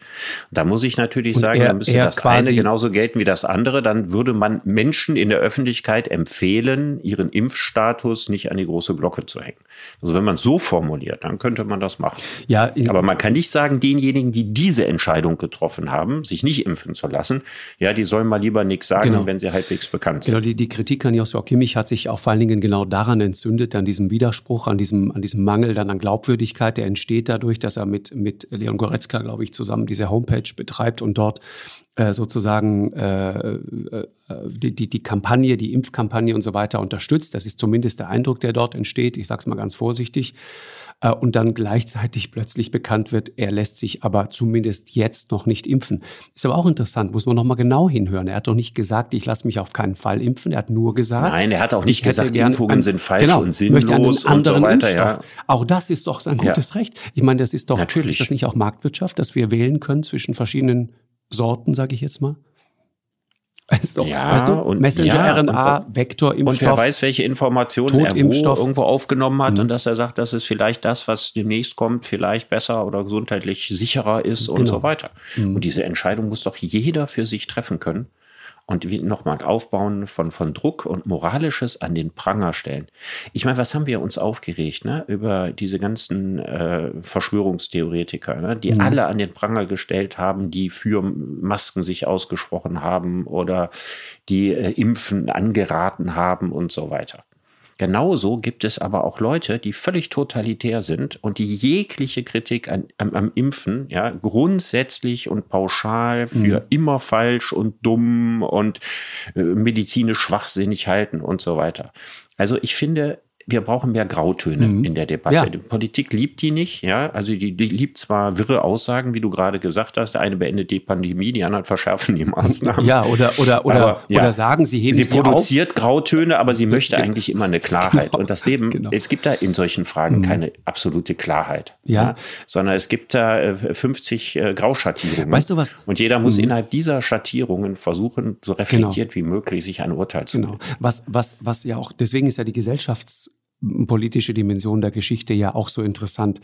Speaker 1: Da muss ich natürlich und sagen, er, da müsste das eine genauso gelten wie das andere. Dann würde man Menschen in der Öffentlichkeit empfehlen, ihren Impfstatus nicht an die große Glocke zu hängen. Also wenn man es so formuliert, dann könnte man das machen. Ja, Aber man kann nicht sagen, denjenigen, die diese Entscheidung getroffen haben, sich nicht impfen zu lassen, ja, die sollen mal lieber nichts sagen, genau. wenn sie halbwegs bekannt.
Speaker 2: Genau, die, die Kritik an Joshua Kimmich hat sich auch vor allen Dingen genau daran entzündet, an diesem Widerspruch, an diesem, an diesem Mangel dann an Glaubwürdigkeit, der entsteht dadurch, dass er mit, mit Leon Goretzka, glaube ich, zusammen diese Homepage betreibt und dort äh, sozusagen äh, äh, die, die, die Kampagne, die Impfkampagne und so weiter unterstützt. Das ist zumindest der Eindruck, der dort entsteht. Ich sage es mal ganz vorsichtig. Äh, und dann gleichzeitig plötzlich bekannt wird, er lässt sich aber zumindest jetzt noch nicht impfen. Ist aber auch interessant, muss man noch mal genau hinhören. Er hat doch nicht gesagt, ich lasse mich auf keinen Fall impfen. Er hat nur gesagt.
Speaker 1: Nein, er hat auch nicht gesagt, Impfungen sind falsch genau, und sinnlos
Speaker 2: und so weiter. Ja. Auch das ist doch sein gutes ja. Recht. Ich meine, das ist doch, Natürlich. ist das nicht auch Marktwirtschaft, dass wir wählen können zwischen verschiedenen Sorten, sage ich jetzt mal?
Speaker 1: Weißt du, ja, weißt du? Und,
Speaker 2: Messenger, ja, RNA, und, Vektor,
Speaker 1: Impfstoff. Und wer weiß, welche Informationen er wo irgendwo aufgenommen hat mhm. und dass er sagt, das ist vielleicht das, was demnächst kommt, vielleicht besser oder gesundheitlich sicherer ist genau. und so weiter. Mhm. Und diese Entscheidung muss doch jeder für sich treffen können und wie nochmal Aufbauen von, von Druck und Moralisches an den Pranger stellen. Ich meine, was haben wir uns aufgeregt ne? über diese ganzen äh, Verschwörungstheoretiker, ne? die mhm. alle an den Pranger gestellt haben, die für Masken sich ausgesprochen haben oder die äh, Impfen angeraten haben und so weiter. Genauso gibt es aber auch Leute, die völlig totalitär sind und die jegliche Kritik an, am, am Impfen ja, grundsätzlich und pauschal für mhm. immer falsch und dumm und äh, medizinisch schwachsinnig halten und so weiter. Also ich finde, wir brauchen mehr Grautöne mhm. in der Debatte. Ja. Die Politik liebt die nicht, ja. Also die, die liebt zwar wirre Aussagen, wie du gerade gesagt hast. Der eine beendet die Pandemie, die anderen verschärfen die Maßnahmen.
Speaker 2: Ja, oder oder oder, aber, ja. oder sagen, sie heben
Speaker 1: sie produziert auf. Grautöne, aber sie möchte genau. eigentlich immer eine Klarheit. Genau. Und das Leben, genau. es gibt da in solchen Fragen mhm. keine absolute Klarheit, ja. ja. sondern es gibt da 50 äh, äh, Grauschattierungen.
Speaker 2: Weißt du was?
Speaker 1: Und jeder muss mhm. innerhalb dieser Schattierungen versuchen, so reflektiert genau. wie möglich sich ein Urteil zu
Speaker 2: genau. Was was was ja auch deswegen ist ja die Gesellschafts politische Dimension der Geschichte ja auch so interessant.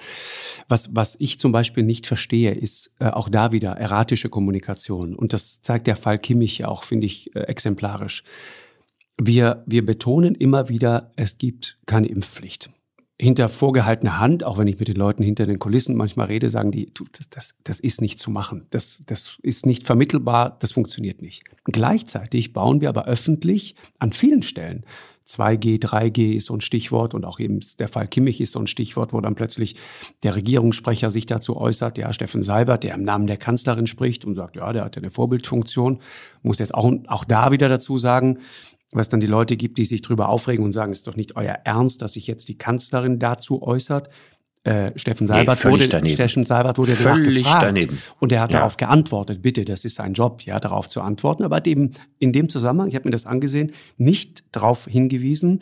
Speaker 2: Was, was ich zum Beispiel nicht verstehe, ist äh, auch da wieder erratische Kommunikation. Und das zeigt der Fall Kimmich ja auch, finde ich, äh, exemplarisch. Wir, wir betonen immer wieder, es gibt keine Impfpflicht. Hinter vorgehaltener Hand, auch wenn ich mit den Leuten hinter den Kulissen manchmal rede, sagen die, das, das, das ist nicht zu machen. Das, das ist nicht vermittelbar, das funktioniert nicht. Gleichzeitig bauen wir aber öffentlich an vielen Stellen 2G, 3G ist so ein Stichwort und auch eben der Fall Kimmich ist so ein Stichwort, wo dann plötzlich der Regierungssprecher sich dazu äußert, ja, Steffen Seibert, der im Namen der Kanzlerin spricht und sagt, ja, der hat ja eine Vorbildfunktion, muss jetzt auch, auch da wieder dazu sagen, was dann die Leute gibt, die sich drüber aufregen und sagen, ist doch nicht euer Ernst, dass sich jetzt die Kanzlerin dazu äußert. Äh, Steffen Seibert nee, wurde, Steffen Seibert wurde völlig danach gefragt daneben. und er hat ja. darauf geantwortet, bitte, das ist sein Job, ja, darauf zu antworten, aber hat eben in dem Zusammenhang, ich habe mir das angesehen, nicht darauf hingewiesen,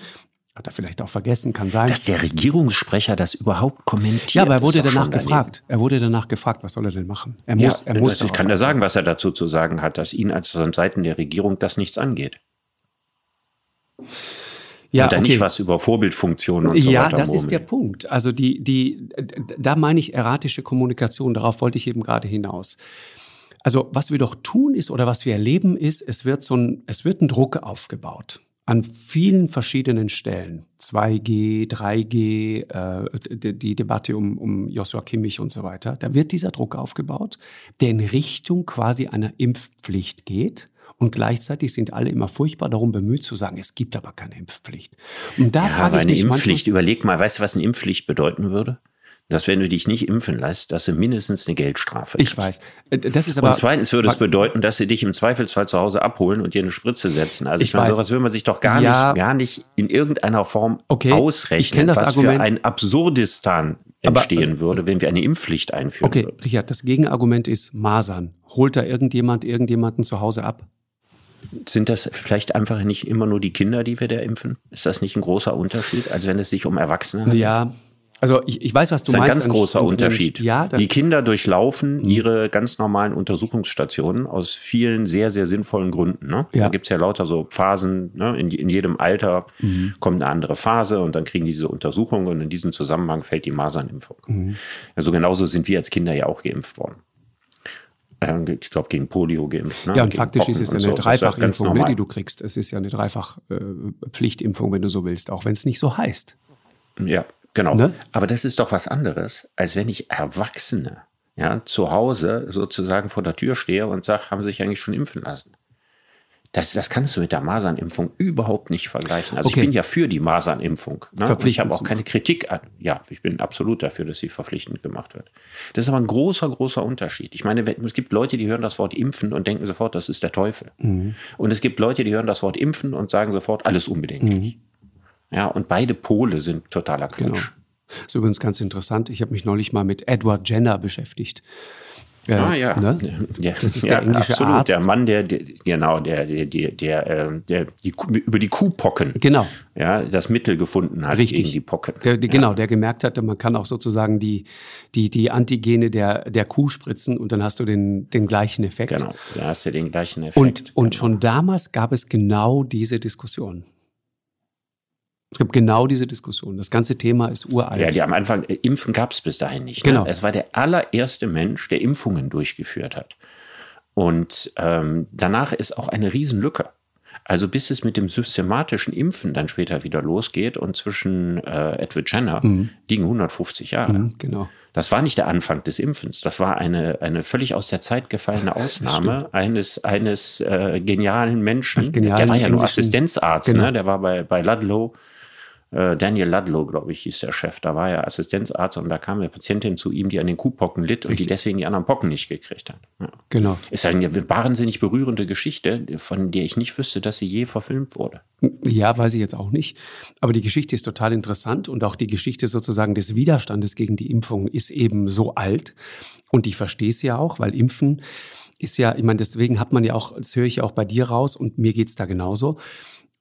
Speaker 2: hat er vielleicht auch vergessen, kann sein.
Speaker 1: Dass der Regierungssprecher das überhaupt kommentiert.
Speaker 2: Ja, aber er wurde danach gefragt. Er wurde danach gefragt, was soll er denn machen? Er
Speaker 1: muss, ja, er muss. Ich kann ja sagen, was er dazu zu sagen hat, dass ihn als von Seiten der Regierung das nichts angeht ja, und dann okay. nicht was über Vorbildfunktionen und
Speaker 2: so ja, weiter. Ja, das ist der Punkt. Also die, die, da meine ich erratische Kommunikation. Darauf wollte ich eben gerade hinaus. Also was wir doch tun ist oder was wir erleben ist, es wird so ein, es wird ein Druck aufgebaut an vielen verschiedenen Stellen. 2G, 3G, äh, die, Debatte um, um Joshua Kimmich und so weiter. Da wird dieser Druck aufgebaut, der in Richtung quasi einer Impfpflicht geht. Und gleichzeitig sind alle immer furchtbar darum bemüht zu sagen, es gibt aber keine Impfpflicht. Und
Speaker 1: da ja, frage aber ich eine mich Impfpflicht, überleg mal, weißt du, was eine Impfpflicht bedeuten würde? dass wenn du dich nicht impfen lässt, dass du mindestens eine Geldstrafe
Speaker 2: Ich weiß. Äh, das ist aber,
Speaker 1: und zweitens würde es bedeuten, dass sie dich im Zweifelsfall zu Hause abholen und dir eine Spritze setzen. Also ich, ich meine, sowas will man sich doch gar ja, nicht, gar nicht in irgendeiner Form okay, ausrechnen, was Argument. für ein Absurdistan entstehen aber, würde, wenn wir eine Impfpflicht einführen
Speaker 2: okay,
Speaker 1: würden. Okay,
Speaker 2: Richard, das Gegenargument ist Masern. Holt da irgendjemand irgendjemanden zu Hause ab?
Speaker 1: Sind das vielleicht einfach nicht immer nur die Kinder, die wir da impfen? Ist das nicht ein großer Unterschied, als wenn es sich um Erwachsene handelt?
Speaker 2: Ja, also ich, ich weiß, was du meinst.
Speaker 1: Das ist ein ganz großer Unterschied. Ja, die Kinder durchlaufen mhm. ihre ganz normalen Untersuchungsstationen aus vielen sehr, sehr sinnvollen Gründen. Ne? Ja. Da gibt es ja lauter so Phasen. Ne? In, in jedem Alter mhm. kommt eine andere Phase und dann kriegen die diese Untersuchung und in diesem Zusammenhang fällt die Masernimpfung. Mhm. Also genauso sind wir als Kinder ja auch geimpft worden. Ähm, ich glaube, gegen Polio geimpft.
Speaker 2: Ne? Ja, und gegen faktisch Pocken ist es ja eine so. Dreifachimpfung, ne, die du kriegst. Es ist ja eine Dreifach-Pflichtimpfung, äh, wenn du so willst, auch wenn es nicht so heißt.
Speaker 1: Ja, genau. Ne? Aber das ist doch was anderes, als wenn ich Erwachsene ja, zu Hause sozusagen vor der Tür stehe und sage, haben sie sich eigentlich schon impfen lassen. Das, das kannst du mit der Masernimpfung überhaupt nicht vergleichen. Also okay. ich bin ja für die Masernimpfung. Ne? ich habe auch keine Kritik an. Ja, ich bin absolut dafür, dass sie verpflichtend gemacht wird. Das ist aber ein großer, großer Unterschied. Ich meine, es gibt Leute, die hören das Wort impfen und denken sofort, das ist der Teufel. Mhm. Und es gibt Leute, die hören das Wort impfen und sagen sofort, alles unbedenklich. Mhm. Ja, und beide Pole sind totaler Quatsch. Genau.
Speaker 2: Das ist übrigens ganz interessant. Ich habe mich neulich mal mit Edward Jenner beschäftigt.
Speaker 1: Äh, ah ja. Ne? ja. Das ist der englische absolut. Arzt. Der Mann, der, der genau, der, der, der, der, ähm, der die, über die Kuhpocken
Speaker 2: genau.
Speaker 1: ja, das Mittel gefunden hat
Speaker 2: Richtig.
Speaker 1: gegen die Pocken.
Speaker 2: Der, der, genau, der gemerkt hatte, man kann auch sozusagen die, die, die Antigene der, der Kuh spritzen und dann hast du den, den gleichen Effekt.
Speaker 1: Genau, da hast du den gleichen Effekt.
Speaker 2: Und, und genau. schon damals gab es genau diese Diskussion. Es gab genau diese Diskussion. Das ganze Thema ist uralt.
Speaker 1: Ja, die am Anfang, äh, Impfen gab es bis dahin nicht.
Speaker 2: Ne? Genau.
Speaker 1: Es war der allererste Mensch, der Impfungen durchgeführt hat. Und ähm, danach ist auch eine Riesenlücke. Also bis es mit dem systematischen Impfen dann später wieder losgeht und zwischen äh, Edward Jenner mhm. liegen 150 Jahre. Mhm,
Speaker 2: genau.
Speaker 1: Das war nicht der Anfang des Impfens. Das war eine, eine völlig aus der Zeit gefallene Ausnahme eines, eines äh, genialen Menschen.
Speaker 2: Genialen
Speaker 1: der war ja nur Assistenzarzt, ne? genau. ne? der war bei, bei Ludlow Daniel Ludlow, glaube ich, hieß der Chef. Da war er Assistenzarzt und da kam eine Patientin zu ihm, die an den Kuhpocken litt und die deswegen die anderen Pocken nicht gekriegt hat. Ja.
Speaker 2: Genau.
Speaker 1: Ist eine wahnsinnig berührende Geschichte, von der ich nicht wüsste, dass sie je verfilmt wurde.
Speaker 2: Ja, weiß ich jetzt auch nicht. Aber die Geschichte ist total interessant und auch die Geschichte sozusagen des Widerstandes gegen die Impfung ist eben so alt. Und ich verstehe es ja auch, weil Impfen ist ja, ich meine, deswegen hat man ja auch, das höre ich ja auch bei dir raus und mir geht's da genauso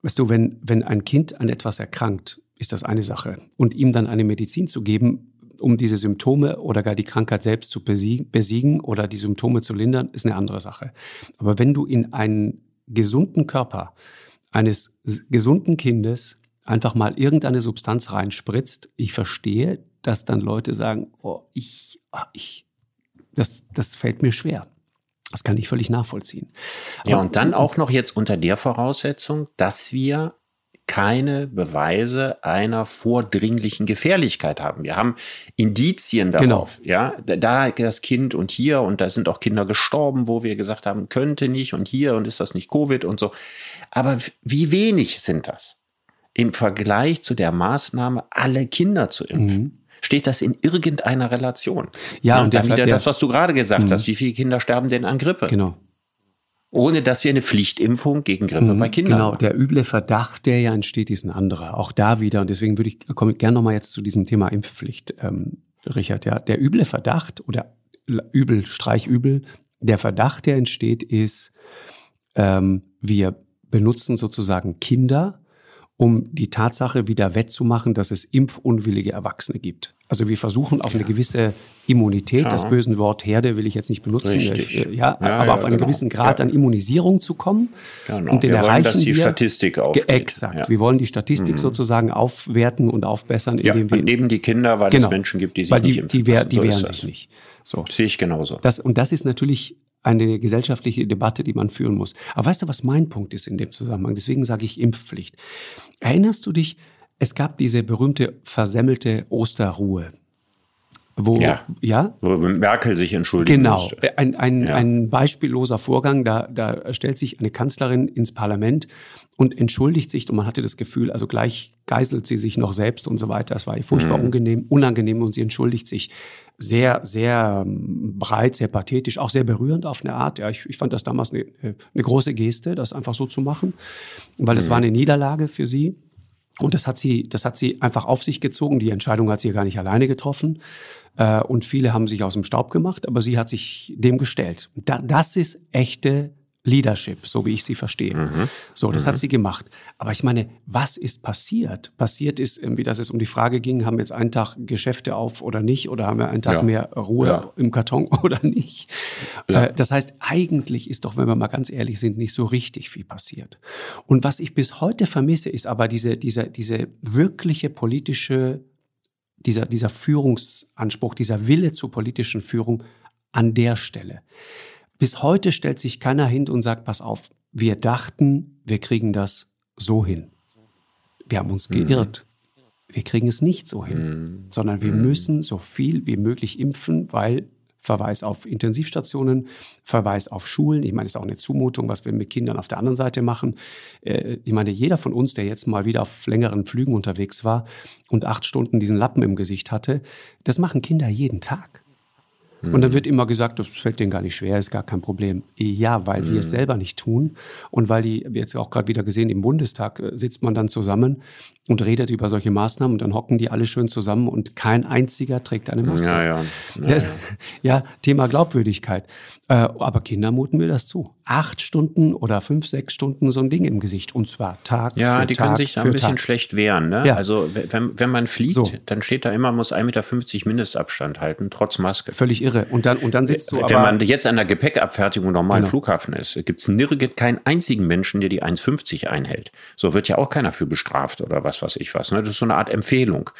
Speaker 2: Weißt du, wenn, wenn ein Kind an etwas erkrankt, ist das eine Sache. Und ihm dann eine Medizin zu geben, um diese Symptome oder gar die Krankheit selbst zu besiegen oder die Symptome zu lindern, ist eine andere Sache. Aber wenn du in einen gesunden Körper eines gesunden Kindes einfach mal irgendeine Substanz reinspritzt, ich verstehe, dass dann Leute sagen, oh, ich, ah, ich, das, das fällt mir schwer. Das kann ich völlig nachvollziehen.
Speaker 1: Ja, und dann auch noch jetzt unter der Voraussetzung, dass wir keine Beweise einer vordringlichen Gefährlichkeit haben. Wir haben Indizien darauf, genau. ja, da das Kind und hier und da sind auch Kinder gestorben, wo wir gesagt haben, könnte nicht und hier und ist das nicht Covid und so. Aber wie wenig sind das im Vergleich zu der Maßnahme, alle Kinder zu impfen? Mhm steht das in irgendeiner Relation.
Speaker 2: Ja, und,
Speaker 1: und wieder der, das, was du gerade gesagt mh. hast, wie viele Kinder sterben denn an Grippe?
Speaker 2: Genau.
Speaker 1: Ohne dass wir eine Pflichtimpfung gegen Grippe mhm, bei Kindern
Speaker 2: Genau, haben. der üble Verdacht, der ja entsteht, ist ein anderer. Auch da wieder, und deswegen würde ich, komme ich gerne nochmal jetzt zu diesem Thema Impfpflicht, ähm, Richard, ja. Der üble Verdacht oder übel, Streichübel, der Verdacht, der entsteht, ist, ähm, wir benutzen sozusagen Kinder um die Tatsache wieder wettzumachen, dass es impfunwillige Erwachsene gibt. Also wir versuchen auf eine gewisse Immunität, ja. das böse Wort Herde will ich jetzt nicht benutzen. Äh, ja, ja, aber ja, auf einen genau. gewissen Grad an Immunisierung zu kommen.
Speaker 1: Genau. Und den wir erreichen wollen, dass die wir, Statistik aufgeht.
Speaker 2: Exakt. Wir wollen die Statistik mhm. sozusagen aufwerten und aufbessern,
Speaker 1: indem wir neben die Kinder, weil genau. es Menschen gibt, die sich
Speaker 2: weil die,
Speaker 1: nicht impfen
Speaker 2: die, wehr, die so wehren sich nicht.
Speaker 1: So. Sehe ich genauso.
Speaker 2: Das, und das ist natürlich eine gesellschaftliche Debatte, die man führen muss. Aber weißt du, was mein Punkt ist in dem Zusammenhang? Deswegen sage ich Impfpflicht. Erinnerst du dich, es gab diese berühmte versemmelte Osterruhe.
Speaker 1: Wo, ja, ja? wo Merkel sich entschuldigt.
Speaker 2: Genau, musste. ein, ein, ja. ein beispielloser Vorgang. Da, da stellt sich eine Kanzlerin ins Parlament und entschuldigt sich und man hatte das Gefühl, also gleich geißelt sie sich noch selbst und so weiter. Es war ihr furchtbar mhm. unangenehm, unangenehm und sie entschuldigt sich sehr, sehr ähm, breit, sehr pathetisch, auch sehr berührend auf eine Art. Ja, ich, ich fand das damals eine, eine große Geste, das einfach so zu machen, weil es mhm. war eine Niederlage für sie. Und das hat sie, das hat sie einfach auf sich gezogen. Die Entscheidung hat sie gar nicht alleine getroffen. Äh, und viele haben sich aus dem Staub gemacht, aber sie hat sich dem gestellt. das ist echte Leadership, so wie ich sie verstehe. Mhm. So, das mhm. hat sie gemacht. Aber ich meine, was ist passiert? Passiert ist irgendwie, dass es um die Frage ging, haben wir jetzt einen Tag Geschäfte auf oder nicht? Oder haben wir einen Tag ja. mehr Ruhe ja. im Karton oder nicht? Ja. Äh, das heißt, eigentlich ist doch, wenn wir mal ganz ehrlich sind, nicht so richtig viel passiert. Und was ich bis heute vermisse, ist aber diese, diese, diese wirkliche politische, dieser, dieser Führungsanspruch, dieser Wille zur politischen Führung an der Stelle. Bis heute stellt sich keiner hin und sagt, pass auf, wir dachten, wir kriegen das so hin. Wir haben uns mhm. geirrt. Wir kriegen es nicht so hin, mhm. sondern wir mhm. müssen so viel wie möglich impfen, weil Verweis auf Intensivstationen, Verweis auf Schulen. Ich meine, es ist auch eine Zumutung, was wir mit Kindern auf der anderen Seite machen. Äh, ich meine, jeder von uns, der jetzt mal wieder auf längeren Flügen unterwegs war und acht Stunden diesen Lappen im Gesicht hatte, das machen Kinder jeden Tag. Und dann wird immer gesagt, das fällt denen gar nicht schwer, ist gar kein Problem. Ja, weil mhm. wir es mhm. selber nicht tun und weil die, wir jetzt auch gerade wieder gesehen, im Bundestag äh, sitzt man dann zusammen und redet über solche Maßnahmen und dann hocken die alle schön zusammen und kein einziger trägt eine Maske.
Speaker 1: Ja, ja.
Speaker 2: Ja, ja. ja Thema Glaubwürdigkeit. Äh, aber Kinder muten mir das zu. Acht Stunden oder fünf, sechs Stunden so ein Ding im Gesicht und zwar Tag
Speaker 1: ja,
Speaker 2: für
Speaker 1: die
Speaker 2: Tag
Speaker 1: können sich da ein bisschen Tag. schlecht wehren. Ne? Ja. Also wenn, wenn man fliegt, so. dann steht da immer, muss 1,50 Meter Mindestabstand halten, trotz Maske.
Speaker 2: Völlig irre. Und dann, und dann sitzt du
Speaker 1: Wenn man jetzt an der Gepäckabfertigung normal genau. Flughafen ist, gibt es nirgends keinen einzigen Menschen, der die 1,50 einhält. So wird ja auch keiner für bestraft oder was weiß ich was. Ne? Das ist so eine Art Empfehlung.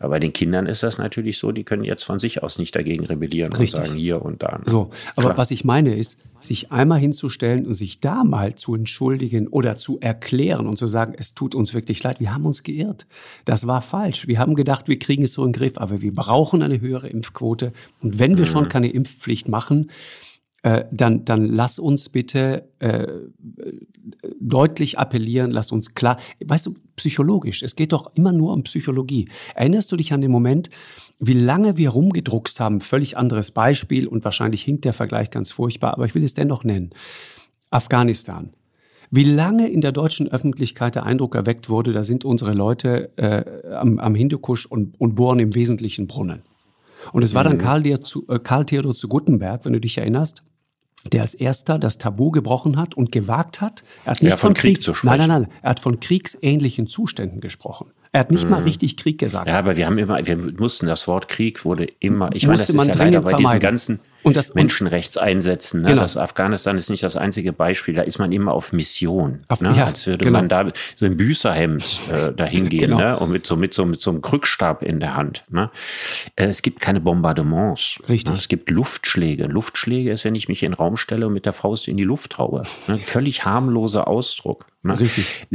Speaker 1: Aber bei den Kindern ist das natürlich so, die können jetzt von sich aus nicht dagegen rebellieren Richtig. und sagen hier und da.
Speaker 2: So, aber Klar. was ich meine ist, sich einmal hinzustellen und sich da mal zu entschuldigen oder zu erklären und zu sagen, es tut uns wirklich leid, wir haben uns geirrt. Das war falsch. Wir haben gedacht, wir kriegen es so in den Griff, aber wir brauchen eine höhere Impfquote. Und wenn wir mhm. schon keine Impfpflicht machen, äh, dann, dann lass uns bitte äh, deutlich appellieren, lass uns klar, weißt du, psychologisch, es geht doch immer nur um Psychologie. Erinnerst du dich an den Moment, wie lange wir rumgedruckst haben, völlig anderes Beispiel und wahrscheinlich hinkt der Vergleich ganz furchtbar, aber ich will es dennoch nennen. Afghanistan. Wie lange in der deutschen Öffentlichkeit der Eindruck erweckt wurde, da sind unsere Leute äh, am, am Hindukusch und, und bohren im Wesentlichen Brunnen. Und es war dann mhm. Karl, äh, Karl Theodor zu Guttenberg, wenn du dich erinnerst, der als erster das Tabu gebrochen hat und gewagt hat. Er hat nicht ja, von, von, Krieg, Krieg zu sprechen. Nein, nein, nein. Er hat von kriegsähnlichen Zuständen gesprochen. Er hat nicht mhm. mal richtig Krieg gesagt.
Speaker 1: Ja, aber wir haben immer, wir mussten das Wort Krieg wurde immer, ich meine, das ist ja leider bei diesen ganzen und das, Menschenrechtseinsätzen. Ne? Genau. Das Afghanistan ist nicht das einzige Beispiel. Da ist man immer auf Mission. Auf, ne? ja, Als würde genau. man da so ein Büßerhemd äh, dahin gehen genau. ne? und mit so, mit, so, mit so einem Krückstab in der Hand. Ne? Äh, es gibt keine Bombardements.
Speaker 2: Richtig. Ne?
Speaker 1: Es gibt Luftschläge. Luftschläge ist, wenn ich mich in den Raum stelle und mit der Faust in die Luft haue. Ne? Völlig harmloser Ausdruck.
Speaker 2: Ne? Richtig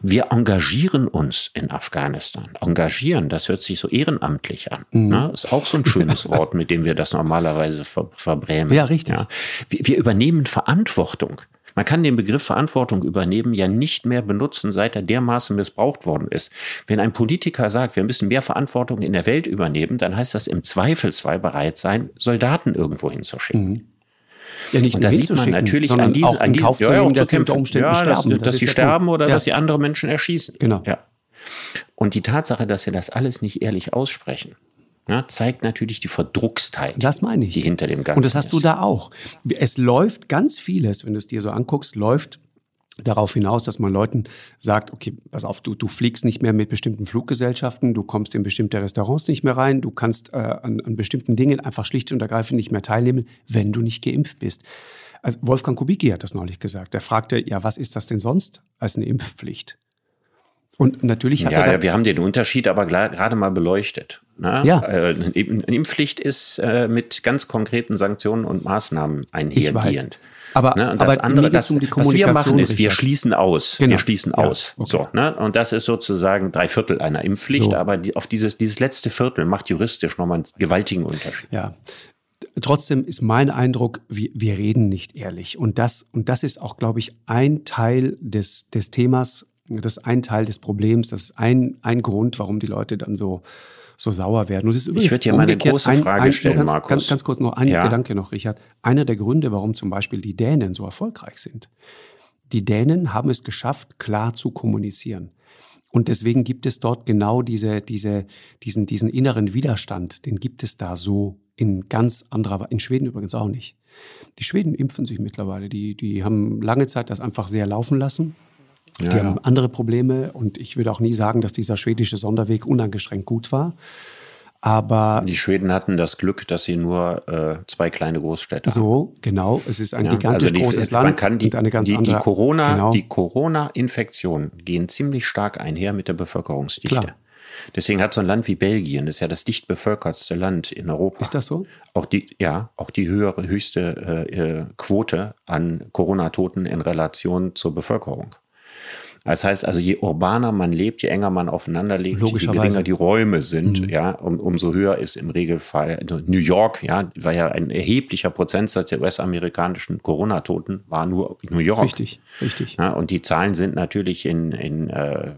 Speaker 1: wir engagieren uns in Afghanistan. Engagieren, das hört sich so ehrenamtlich an. Mhm. Ne? Ist auch so ein schönes Wort, mit dem wir das normalerweise ver verbrämen.
Speaker 2: Ja, richtig. Ja?
Speaker 1: Wir, wir übernehmen Verantwortung. Man kann den Begriff Verantwortung übernehmen ja nicht mehr benutzen, seit er dermaßen missbraucht worden ist. Wenn ein Politiker sagt, wir müssen mehr Verantwortung in der Welt übernehmen, dann heißt das im Zweifelsfall bereit sein, Soldaten irgendwo hinzuschicken. Mhm.
Speaker 2: Ja, nicht
Speaker 1: und da sieht man natürlich an diesen, an diesen
Speaker 2: ja, ja, dass sie unter Umständen
Speaker 1: ja,
Speaker 2: sterben.
Speaker 1: Dass, dass sie sterben oder ja. dass sie andere Menschen erschießen.
Speaker 2: Genau.
Speaker 1: Ja. Und die Tatsache, dass wir das alles nicht ehrlich aussprechen, ja, zeigt natürlich die Verdruckstheit.
Speaker 2: Das meine ich.
Speaker 1: Die hinter dem Ganzen
Speaker 2: Und das hast ist. du da auch. Es läuft ganz vieles, wenn du es dir so anguckst, läuft darauf hinaus, dass man Leuten sagt, okay, pass auf, du, du fliegst nicht mehr mit bestimmten Fluggesellschaften, du kommst in bestimmte Restaurants nicht mehr rein, du kannst äh, an, an bestimmten Dingen einfach schlicht und ergreifend nicht mehr teilnehmen, wenn du nicht geimpft bist. Also Wolfgang Kubicki hat das neulich gesagt. Er fragte, ja, was ist das denn sonst als eine Impfpflicht? Und natürlich hat
Speaker 1: ja,
Speaker 2: er.
Speaker 1: Ja, wir haben den Unterschied aber gerade mal beleuchtet. Ne?
Speaker 2: Ja.
Speaker 1: Äh, eine Impfpflicht ist äh, mit ganz konkreten Sanktionen und Maßnahmen einhergehend.
Speaker 2: Aber,
Speaker 1: ne? und das
Speaker 2: aber
Speaker 1: andere, das,
Speaker 2: um
Speaker 1: was wir machen, ist, wir schließen aus. Genau. Wir schließen
Speaker 2: ja,
Speaker 1: aus.
Speaker 2: Okay.
Speaker 1: So, ne? Und das ist sozusagen drei Viertel einer Impfpflicht, so. aber die, auf dieses, dieses letzte Viertel macht juristisch nochmal einen gewaltigen Unterschied.
Speaker 2: Ja. Trotzdem ist mein Eindruck, wir, wir reden nicht ehrlich. Und das, und das ist auch, glaube ich, ein Teil des, des Themas, das ist ein Teil des Problems, das ist ein, ein Grund, warum die Leute dann so, so sauer werden. Und
Speaker 1: es ist übrigens ich würde dir mal eine große Frage ein, ein, stellen,
Speaker 2: ganz,
Speaker 1: Markus.
Speaker 2: Ganz, ganz kurz noch ein ja. Gedanke noch, Richard. Einer der Gründe, warum zum Beispiel die Dänen so erfolgreich sind. Die Dänen haben es geschafft, klar zu kommunizieren. Und deswegen gibt es dort genau diese, diese, diesen, diesen inneren Widerstand, den gibt es da so in ganz anderer, in Schweden übrigens auch nicht. Die Schweden impfen sich mittlerweile, die, die haben lange Zeit das einfach sehr laufen lassen ja, die haben andere Probleme und ich würde auch nie sagen, dass dieser schwedische Sonderweg uneingeschränkt gut war. Aber
Speaker 1: die Schweden hatten das Glück, dass sie nur äh, zwei kleine Großstädte
Speaker 2: so, haben. So, genau. Es ist ein ja, gigantisch also die, großes Land.
Speaker 1: Man kann die,
Speaker 2: und eine ganz
Speaker 1: die,
Speaker 2: andere,
Speaker 1: die Corona, genau. die Corona-Infektionen gehen ziemlich stark einher mit der Bevölkerungsdichte. Klar. Deswegen hat so ein Land wie Belgien, das ist ja das dicht bevölkertste Land in Europa.
Speaker 2: Ist das so?
Speaker 1: Auch die, ja, auch die höhere, höchste äh, äh Quote an Corona-Toten in Relation zur Bevölkerung. Das heißt also, je urbaner man lebt, je enger man aufeinander lebt, je geringer die Räume sind, mhm. ja, um, umso höher ist im Regelfall also New York, ja, war ja ein erheblicher Prozentsatz der US-amerikanischen Corona-Toten war nur New York.
Speaker 2: Richtig, richtig.
Speaker 1: Ja, und die Zahlen sind natürlich in, in äh,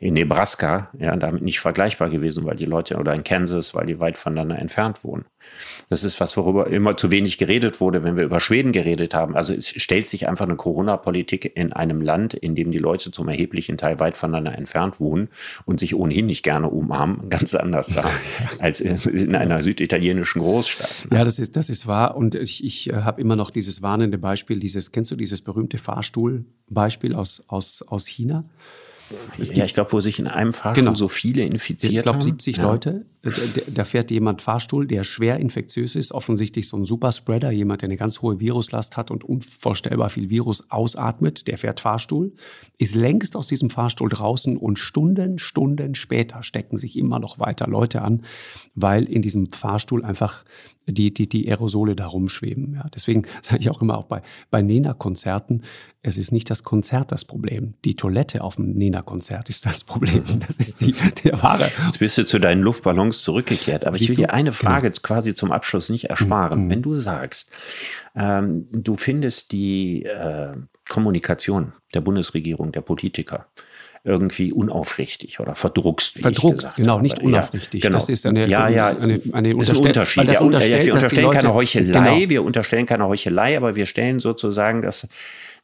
Speaker 1: in Nebraska, ja, damit nicht vergleichbar gewesen, weil die Leute, oder in Kansas, weil die weit voneinander entfernt wohnen. Das ist was, worüber immer zu wenig geredet wurde, wenn wir über Schweden geredet haben. Also es stellt sich einfach eine Corona-Politik in einem Land, in dem die Leute zum erheblichen Teil weit voneinander entfernt wohnen und sich ohnehin nicht gerne umarmen, ganz anders da als in einer süditalienischen Großstadt.
Speaker 2: Ja, das ist, das ist wahr. Und ich, ich äh, habe immer noch dieses warnende Beispiel, dieses, kennst du dieses berühmte Fahrstuhlbeispiel aus, aus, aus China?
Speaker 1: Ja, ich glaube, wo sich in einem Fahrstuhl genau. so viele infiziert
Speaker 2: Ich glaube, 70 ja. Leute. Äh, da fährt jemand Fahrstuhl, der schwer infektiös ist, offensichtlich so ein Superspreader, jemand, der eine ganz hohe Viruslast hat und unvorstellbar viel Virus ausatmet, der fährt Fahrstuhl, ist längst aus diesem Fahrstuhl draußen und Stunden, Stunden später stecken sich immer noch weiter Leute an, weil in diesem Fahrstuhl einfach die, die, die Aerosole da rumschweben. Ja, deswegen sage ich auch immer auch bei, bei Nena-Konzerten, es ist nicht das Konzert das Problem. Die Toilette auf dem Nena Arena-Konzert ist das Problem. Das ist die, der wahre.
Speaker 1: Jetzt bist du zu deinen Luftballons zurückgekehrt. Aber Siehst ich will dir eine Frage genau. quasi zum Abschluss nicht ersparen. Mhm. Wenn du sagst, ähm, du findest die äh, Kommunikation der Bundesregierung, der Politiker, irgendwie unaufrichtig oder verdruckst.
Speaker 2: Verdruckst, genau, habe. nicht unaufrichtig.
Speaker 1: Ja, genau.
Speaker 2: Das ist eine,
Speaker 1: ja, ja,
Speaker 2: eine, eine
Speaker 1: ist ein Unterschied. Ja, unterstellt, wir unterstellen keine Heuchelei, genau. wir unterstellen keine Heuchelei, aber wir stellen sozusagen dass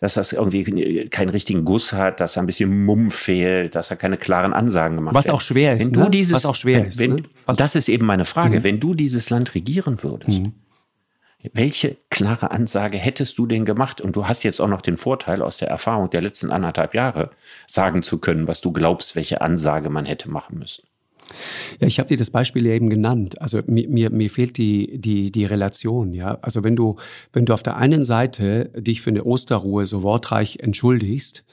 Speaker 1: dass das irgendwie keinen richtigen Guss hat, dass er ein bisschen Mumm fehlt, dass er keine klaren Ansagen gemacht
Speaker 2: hat. Was auch schwer ist. Wenn du
Speaker 1: ne? dieses,
Speaker 2: Was auch schwer
Speaker 1: wenn,
Speaker 2: ist.
Speaker 1: Wenn,
Speaker 2: ne?
Speaker 1: das ist eben meine Frage. Mhm. Wenn du dieses Land regieren würdest, mhm. Welche klare Ansage hättest du denn gemacht? Und du hast jetzt auch noch den Vorteil aus der Erfahrung der letzten anderthalb Jahre, sagen zu können, was du glaubst, welche Ansage man hätte machen müssen.
Speaker 2: Ja, ich habe dir das Beispiel ja eben genannt. Also mir, mir, mir fehlt die, die, die Relation, ja. Also wenn du, wenn du auf der einen Seite dich für eine Osterruhe so wortreich entschuldigst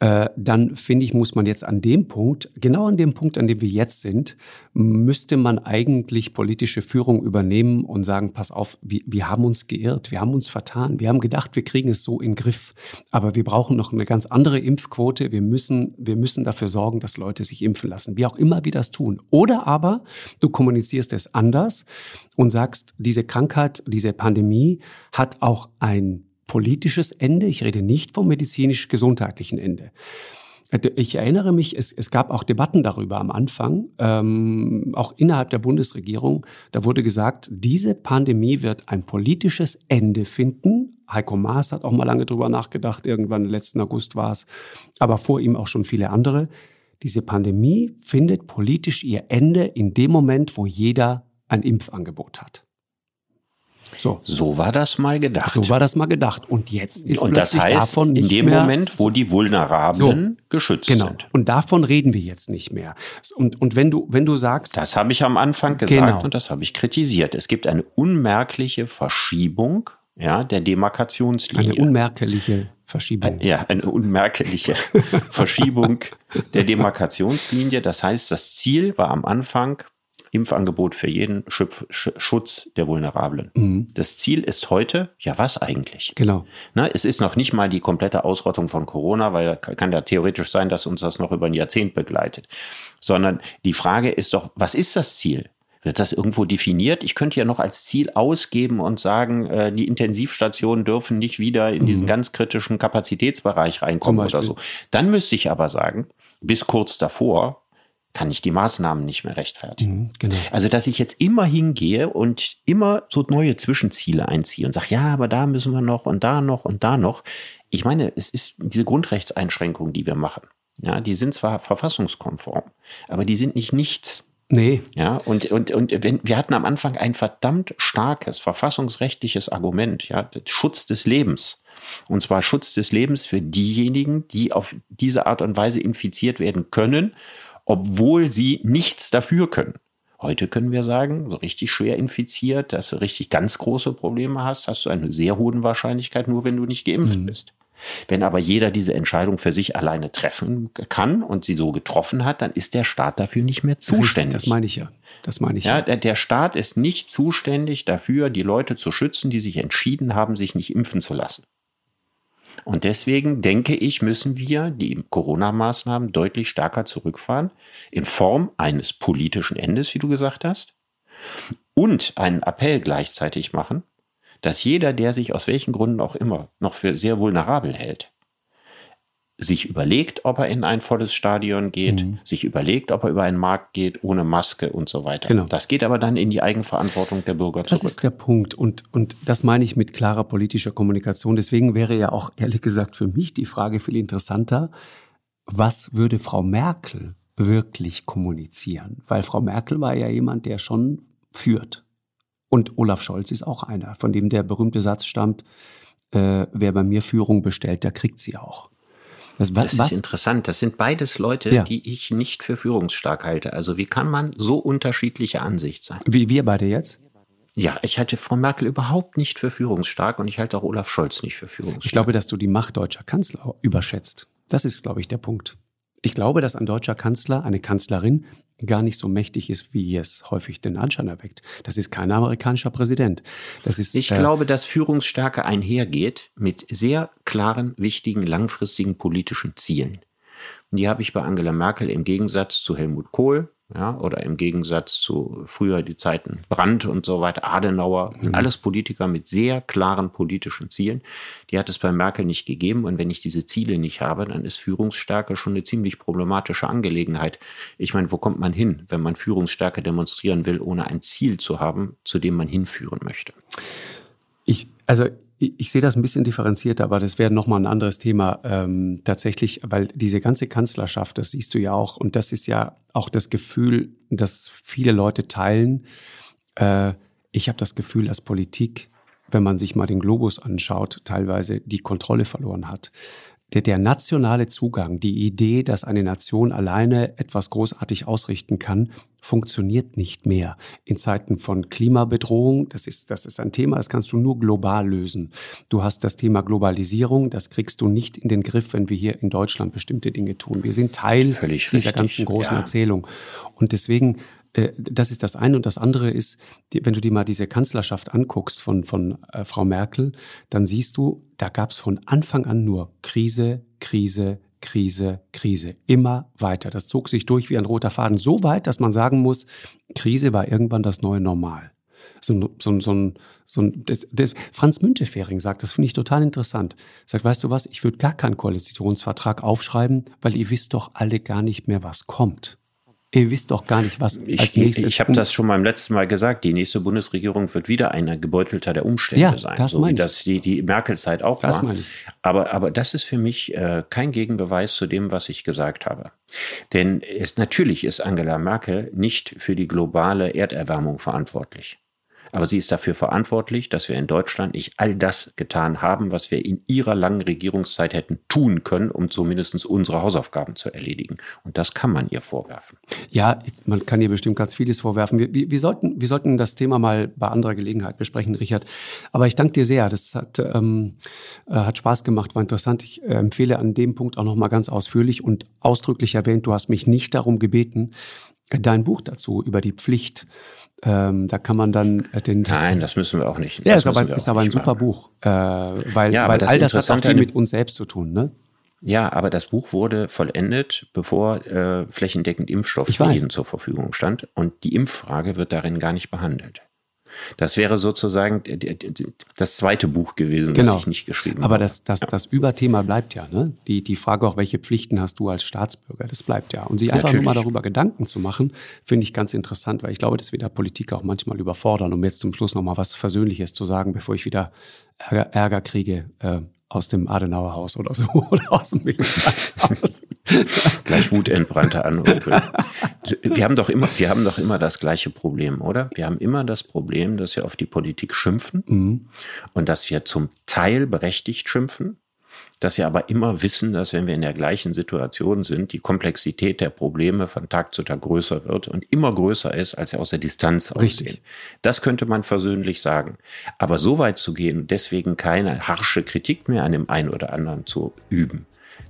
Speaker 2: äh, dann finde ich, muss man jetzt an dem Punkt, genau an dem Punkt, an dem wir jetzt sind, müsste man eigentlich politische Führung übernehmen und sagen, pass auf, wir, wir haben uns geirrt, wir haben uns vertan, wir haben gedacht, wir kriegen es so in den Griff, aber wir brauchen noch eine ganz andere Impfquote, wir müssen, wir müssen dafür sorgen, dass Leute sich impfen lassen, wie auch immer wir das tun. Oder aber du kommunizierst es anders und sagst, diese Krankheit, diese Pandemie hat auch ein politisches Ende. Ich rede nicht vom medizinisch-gesundheitlichen Ende. Ich erinnere mich, es, es gab auch Debatten darüber am Anfang, ähm, auch innerhalb der Bundesregierung. Da wurde gesagt, diese Pandemie wird ein politisches Ende finden. Heiko Maas hat auch mal lange drüber nachgedacht, irgendwann letzten August war es, aber vor ihm auch schon viele andere. Diese Pandemie findet politisch ihr Ende in dem Moment, wo jeder ein Impfangebot hat.
Speaker 1: So. so war das mal gedacht.
Speaker 2: So war das mal gedacht. Und jetzt ist
Speaker 1: Und das heißt, davon nicht in dem mehr Moment, wo die Vulnerablen so, geschützt genau. sind.
Speaker 2: Und davon reden wir jetzt nicht mehr. Und, und wenn du, wenn du sagst.
Speaker 1: Das habe ich am Anfang gesagt genau. und das habe ich kritisiert. Es gibt eine unmerkliche Verschiebung ja, der Demarkationslinie.
Speaker 2: Eine unmerkliche Verschiebung.
Speaker 1: Ein, ja, eine unmerkliche Verschiebung der Demarkationslinie. Das heißt, das Ziel war am Anfang Impfangebot für jeden Schutz der Vulnerablen. Mhm. Das Ziel ist heute, ja, was eigentlich?
Speaker 2: Genau.
Speaker 1: Na, es ist noch nicht mal die komplette Ausrottung von Corona, weil kann ja theoretisch sein, dass uns das noch über ein Jahrzehnt begleitet. Sondern die Frage ist doch, was ist das Ziel? Wird das irgendwo definiert? Ich könnte ja noch als Ziel ausgeben und sagen, äh, die Intensivstationen dürfen nicht wieder in mhm. diesen ganz kritischen Kapazitätsbereich reinkommen oder so. Dann müsste ich aber sagen, bis kurz davor kann ich die Maßnahmen nicht mehr rechtfertigen. Mhm, genau. Also, dass ich jetzt immer hingehe und immer so neue Zwischenziele einziehe und sage, ja, aber da müssen wir noch und da noch und da noch. Ich meine, es ist diese Grundrechtseinschränkungen, die wir machen. Ja, die sind zwar verfassungskonform, aber die sind nicht nichts.
Speaker 2: Nee.
Speaker 1: Ja, und, und, und wenn, wir hatten am Anfang ein verdammt starkes verfassungsrechtliches Argument, ja, Schutz des Lebens. Und zwar Schutz des Lebens für diejenigen, die auf diese Art und Weise infiziert werden können obwohl sie nichts dafür können. Heute können wir sagen, so richtig schwer infiziert, dass du richtig ganz große Probleme hast, hast du eine sehr hohe Wahrscheinlichkeit, nur wenn du nicht geimpft mhm. bist. Wenn aber jeder diese Entscheidung für sich alleine treffen kann und sie so getroffen hat, dann ist der Staat dafür nicht mehr zuständig.
Speaker 2: Das meine ich ja. Das meine ich
Speaker 1: ja. ja. Der, der Staat ist nicht zuständig dafür, die Leute zu schützen, die sich entschieden haben, sich nicht impfen zu lassen. Und deswegen denke ich, müssen wir die Corona-Maßnahmen deutlich stärker zurückfahren, in Form eines politischen Endes, wie du gesagt hast, und einen Appell gleichzeitig machen, dass jeder, der sich aus welchen Gründen auch immer noch für sehr vulnerabel hält, sich überlegt, ob er in ein volles Stadion geht, mhm. sich überlegt, ob er über einen Markt geht, ohne Maske und so weiter. Genau. Das geht aber dann in die Eigenverantwortung der Bürger
Speaker 2: zurück.
Speaker 1: Das
Speaker 2: ist der Punkt. Und, und das meine ich mit klarer politischer Kommunikation. Deswegen wäre ja auch ehrlich gesagt für mich die Frage viel interessanter, was würde Frau Merkel wirklich kommunizieren? Weil Frau Merkel war ja jemand, der schon führt. Und Olaf Scholz ist auch einer, von dem der berühmte Satz stammt, äh, wer bei mir Führung bestellt, der kriegt sie auch.
Speaker 1: Das, was, das ist interessant. Das sind beides Leute, ja. die ich nicht für führungsstark halte. Also wie kann man so unterschiedlicher Ansicht sein?
Speaker 2: Wie wir beide jetzt?
Speaker 1: Ja, ich halte Frau Merkel überhaupt nicht für führungsstark und ich halte auch Olaf Scholz nicht für führungsstark.
Speaker 2: Ich glaube, dass du die Macht deutscher Kanzler überschätzt. Das ist, glaube ich, der Punkt. Ich glaube, dass ein deutscher Kanzler, eine Kanzlerin gar nicht so mächtig ist, wie es häufig den Anschein erweckt. Das ist kein amerikanischer Präsident. Das ist,
Speaker 1: ich äh, glaube, dass Führungsstärke einhergeht mit sehr klaren, wichtigen, langfristigen politischen Zielen. Und die habe ich bei Angela Merkel im Gegensatz zu Helmut Kohl, ja, oder im Gegensatz zu früher die Zeiten Brandt und so weiter, Adenauer, mhm. alles Politiker mit sehr klaren politischen Zielen. Die hat es bei Merkel nicht gegeben. Und wenn ich diese Ziele nicht habe, dann ist Führungsstärke schon eine ziemlich problematische Angelegenheit. Ich meine, wo kommt man hin, wenn man Führungsstärke demonstrieren will, ohne ein Ziel zu haben, zu dem man hinführen möchte?
Speaker 2: Ich, also ich sehe das ein bisschen differenzierter, aber das wäre nochmal ein anderes Thema ähm, tatsächlich, weil diese ganze Kanzlerschaft, das siehst du ja auch, und das ist ja auch das Gefühl, das viele Leute teilen. Äh, ich habe das Gefühl, dass Politik, wenn man sich mal den Globus anschaut, teilweise die Kontrolle verloren hat der, der nationale Zugang, die Idee, dass eine Nation alleine etwas großartig ausrichten kann, funktioniert nicht mehr. In Zeiten von Klimabedrohung, das ist, das ist ein Thema, das kannst du nur global lösen. Du hast das Thema Globalisierung, das kriegst du nicht in den Griff, wenn wir hier in Deutschland bestimmte Dinge tun. Wir sind Teil Völlig dieser richtig, ganzen großen ja. Erzählung. Und deswegen das ist das eine. Und das andere ist, wenn du dir mal diese Kanzlerschaft anguckst von, von äh, Frau Merkel, dann siehst du, da gab es von Anfang an nur Krise, Krise, Krise, Krise. Immer weiter. Das zog sich durch wie ein roter Faden. So weit, dass man sagen muss, Krise war irgendwann das neue Normal. So, so, so, so, das, das, Franz Müntefering sagt, das finde ich total interessant. Sagt, weißt du was, ich würde gar keinen Koalitionsvertrag aufschreiben, weil ihr wisst doch alle gar nicht mehr, was kommt. Ihr wisst doch gar nicht, was
Speaker 1: ich, als nächstes. Ich, ich habe das schon beim letzten Mal gesagt. Die nächste Bundesregierung wird wieder einer gebeutelter der Umstände ja, sein, das so wie das die, die Merkel-Zeit auch das war. Meine ich. Aber, aber das ist für mich äh, kein Gegenbeweis zu dem, was ich gesagt habe. Denn es natürlich ist Angela Merkel nicht für die globale Erderwärmung verantwortlich. Aber sie ist dafür verantwortlich, dass wir in Deutschland nicht all das getan haben, was wir in ihrer langen Regierungszeit hätten tun können, um zumindest unsere Hausaufgaben zu erledigen. Und das kann man ihr vorwerfen.
Speaker 2: Ja, man kann ihr bestimmt ganz vieles vorwerfen. Wir, wir, wir sollten, wir sollten das Thema mal bei anderer Gelegenheit besprechen, Richard. Aber ich danke dir sehr. Das hat, ähm, äh, hat Spaß gemacht, war interessant. Ich äh, empfehle an dem Punkt auch noch mal ganz ausführlich und ausdrücklich erwähnt, du hast mich nicht darum gebeten, dein Buch dazu über die Pflicht. Ähm, da kann man dann äh, den.
Speaker 1: Nein, das müssen wir auch nicht.
Speaker 2: Ja, ist aber, ist aber ein super machen. Buch, äh, weil, ja, weil all das hat auch viel mit uns selbst zu tun, ne?
Speaker 1: Ja, aber das Buch wurde vollendet, bevor äh, flächendeckend Impfstoff jedem zur Verfügung stand. Und die Impffrage wird darin gar nicht behandelt. Das wäre sozusagen das zweite Buch gewesen, genau. das ich nicht geschrieben
Speaker 2: Aber habe. Aber das, das, das Überthema bleibt ja. Ne? Die, die Frage auch, welche Pflichten hast du als Staatsbürger, das bleibt ja. Und sich einfach Natürlich. nur mal darüber Gedanken zu machen, finde ich ganz interessant, weil ich glaube, dass wir da Politik auch manchmal überfordern, um jetzt zum Schluss noch mal was Versöhnliches zu sagen, bevor ich wieder Ärger, Ärger kriege. Äh, aus dem Adenauer Haus oder so oder aus dem Haus.
Speaker 1: Gleich wutentbrannte Anrufe. Wir haben doch immer, wir haben doch immer das gleiche Problem, oder? Wir haben immer das Problem, dass wir auf die Politik schimpfen mhm. und dass wir zum Teil berechtigt schimpfen dass wir aber immer wissen, dass wenn wir in der gleichen Situation sind, die Komplexität der Probleme von Tag zu Tag größer wird und immer größer ist, als sie aus der Distanz
Speaker 2: Richtig. aussehen.
Speaker 1: Das könnte man versöhnlich sagen. Aber so weit zu gehen, deswegen keine harsche Kritik mehr an dem einen oder anderen zu üben,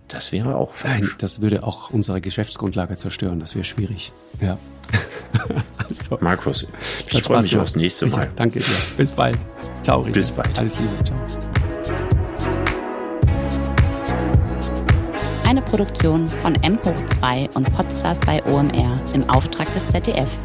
Speaker 1: das wäre auch falsch. Nein,
Speaker 2: das würde auch unsere Geschäftsgrundlage zerstören. Das wäre schwierig. Ja.
Speaker 1: also, Markus, ich freue mich aufs nächste Mal.
Speaker 2: Michael, danke dir. Bis bald. Ciao,
Speaker 1: Richard. Bis bald.
Speaker 2: Alles Liebe. Ciao.
Speaker 3: Eine Produktion von M2 und Podstars bei OMR im Auftrag des ZDF.